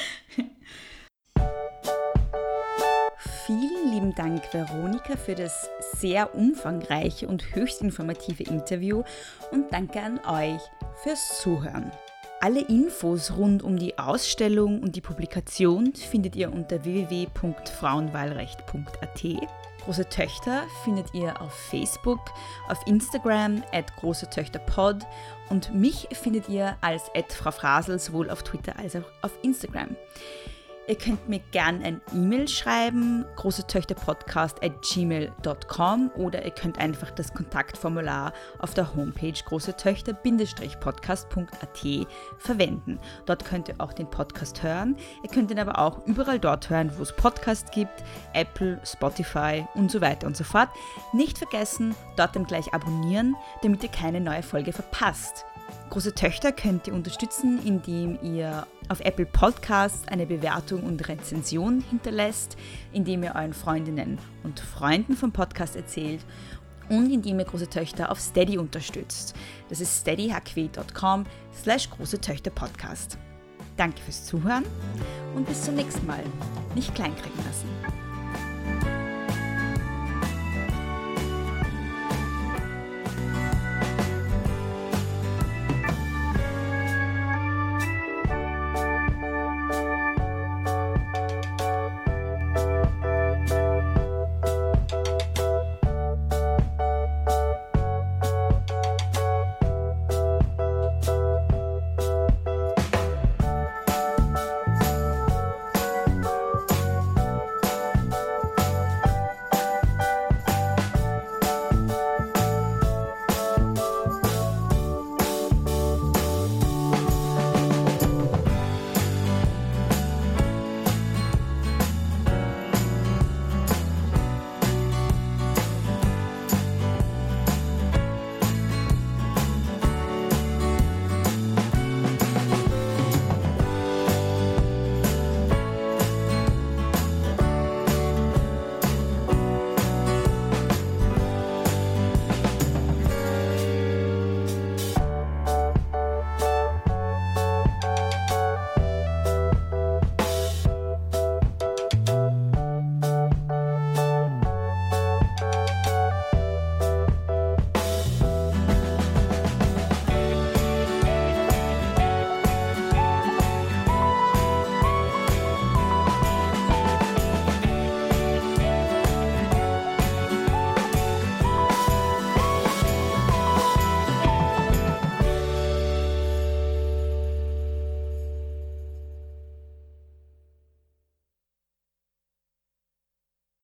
Vielen lieben Dank, Veronika, für das sehr umfangreiche und höchst informative Interview und danke an euch fürs Zuhören. Alle Infos rund um die Ausstellung und die Publikation findet ihr unter www.frauenwahlrecht.at. Große Töchter findet ihr auf Facebook, auf Instagram at große Töchter Pod und mich findet ihr als at Frau Frasel sowohl auf Twitter als auch auf Instagram. Ihr könnt mir gern ein E-Mail schreiben, großetöchterpodcast at gmail.com oder ihr könnt einfach das Kontaktformular auf der Homepage großetöchter-podcast.at verwenden. Dort könnt ihr auch den Podcast hören. Ihr könnt ihn aber auch überall dort hören, wo es Podcasts gibt, Apple, Spotify und so weiter und so fort. Nicht vergessen, dort dann gleich abonnieren, damit ihr keine neue Folge verpasst. Große Töchter könnt ihr unterstützen, indem ihr auf Apple Podcasts eine Bewertung und Rezension hinterlässt, indem ihr euren Freundinnen und Freunden vom Podcast erzählt und indem ihr Große Töchter auf Steady unterstützt. Das ist steadyhq.com slash Große Töchter Podcast. Danke fürs Zuhören und bis zum nächsten Mal. Nicht kleinkriegen lassen.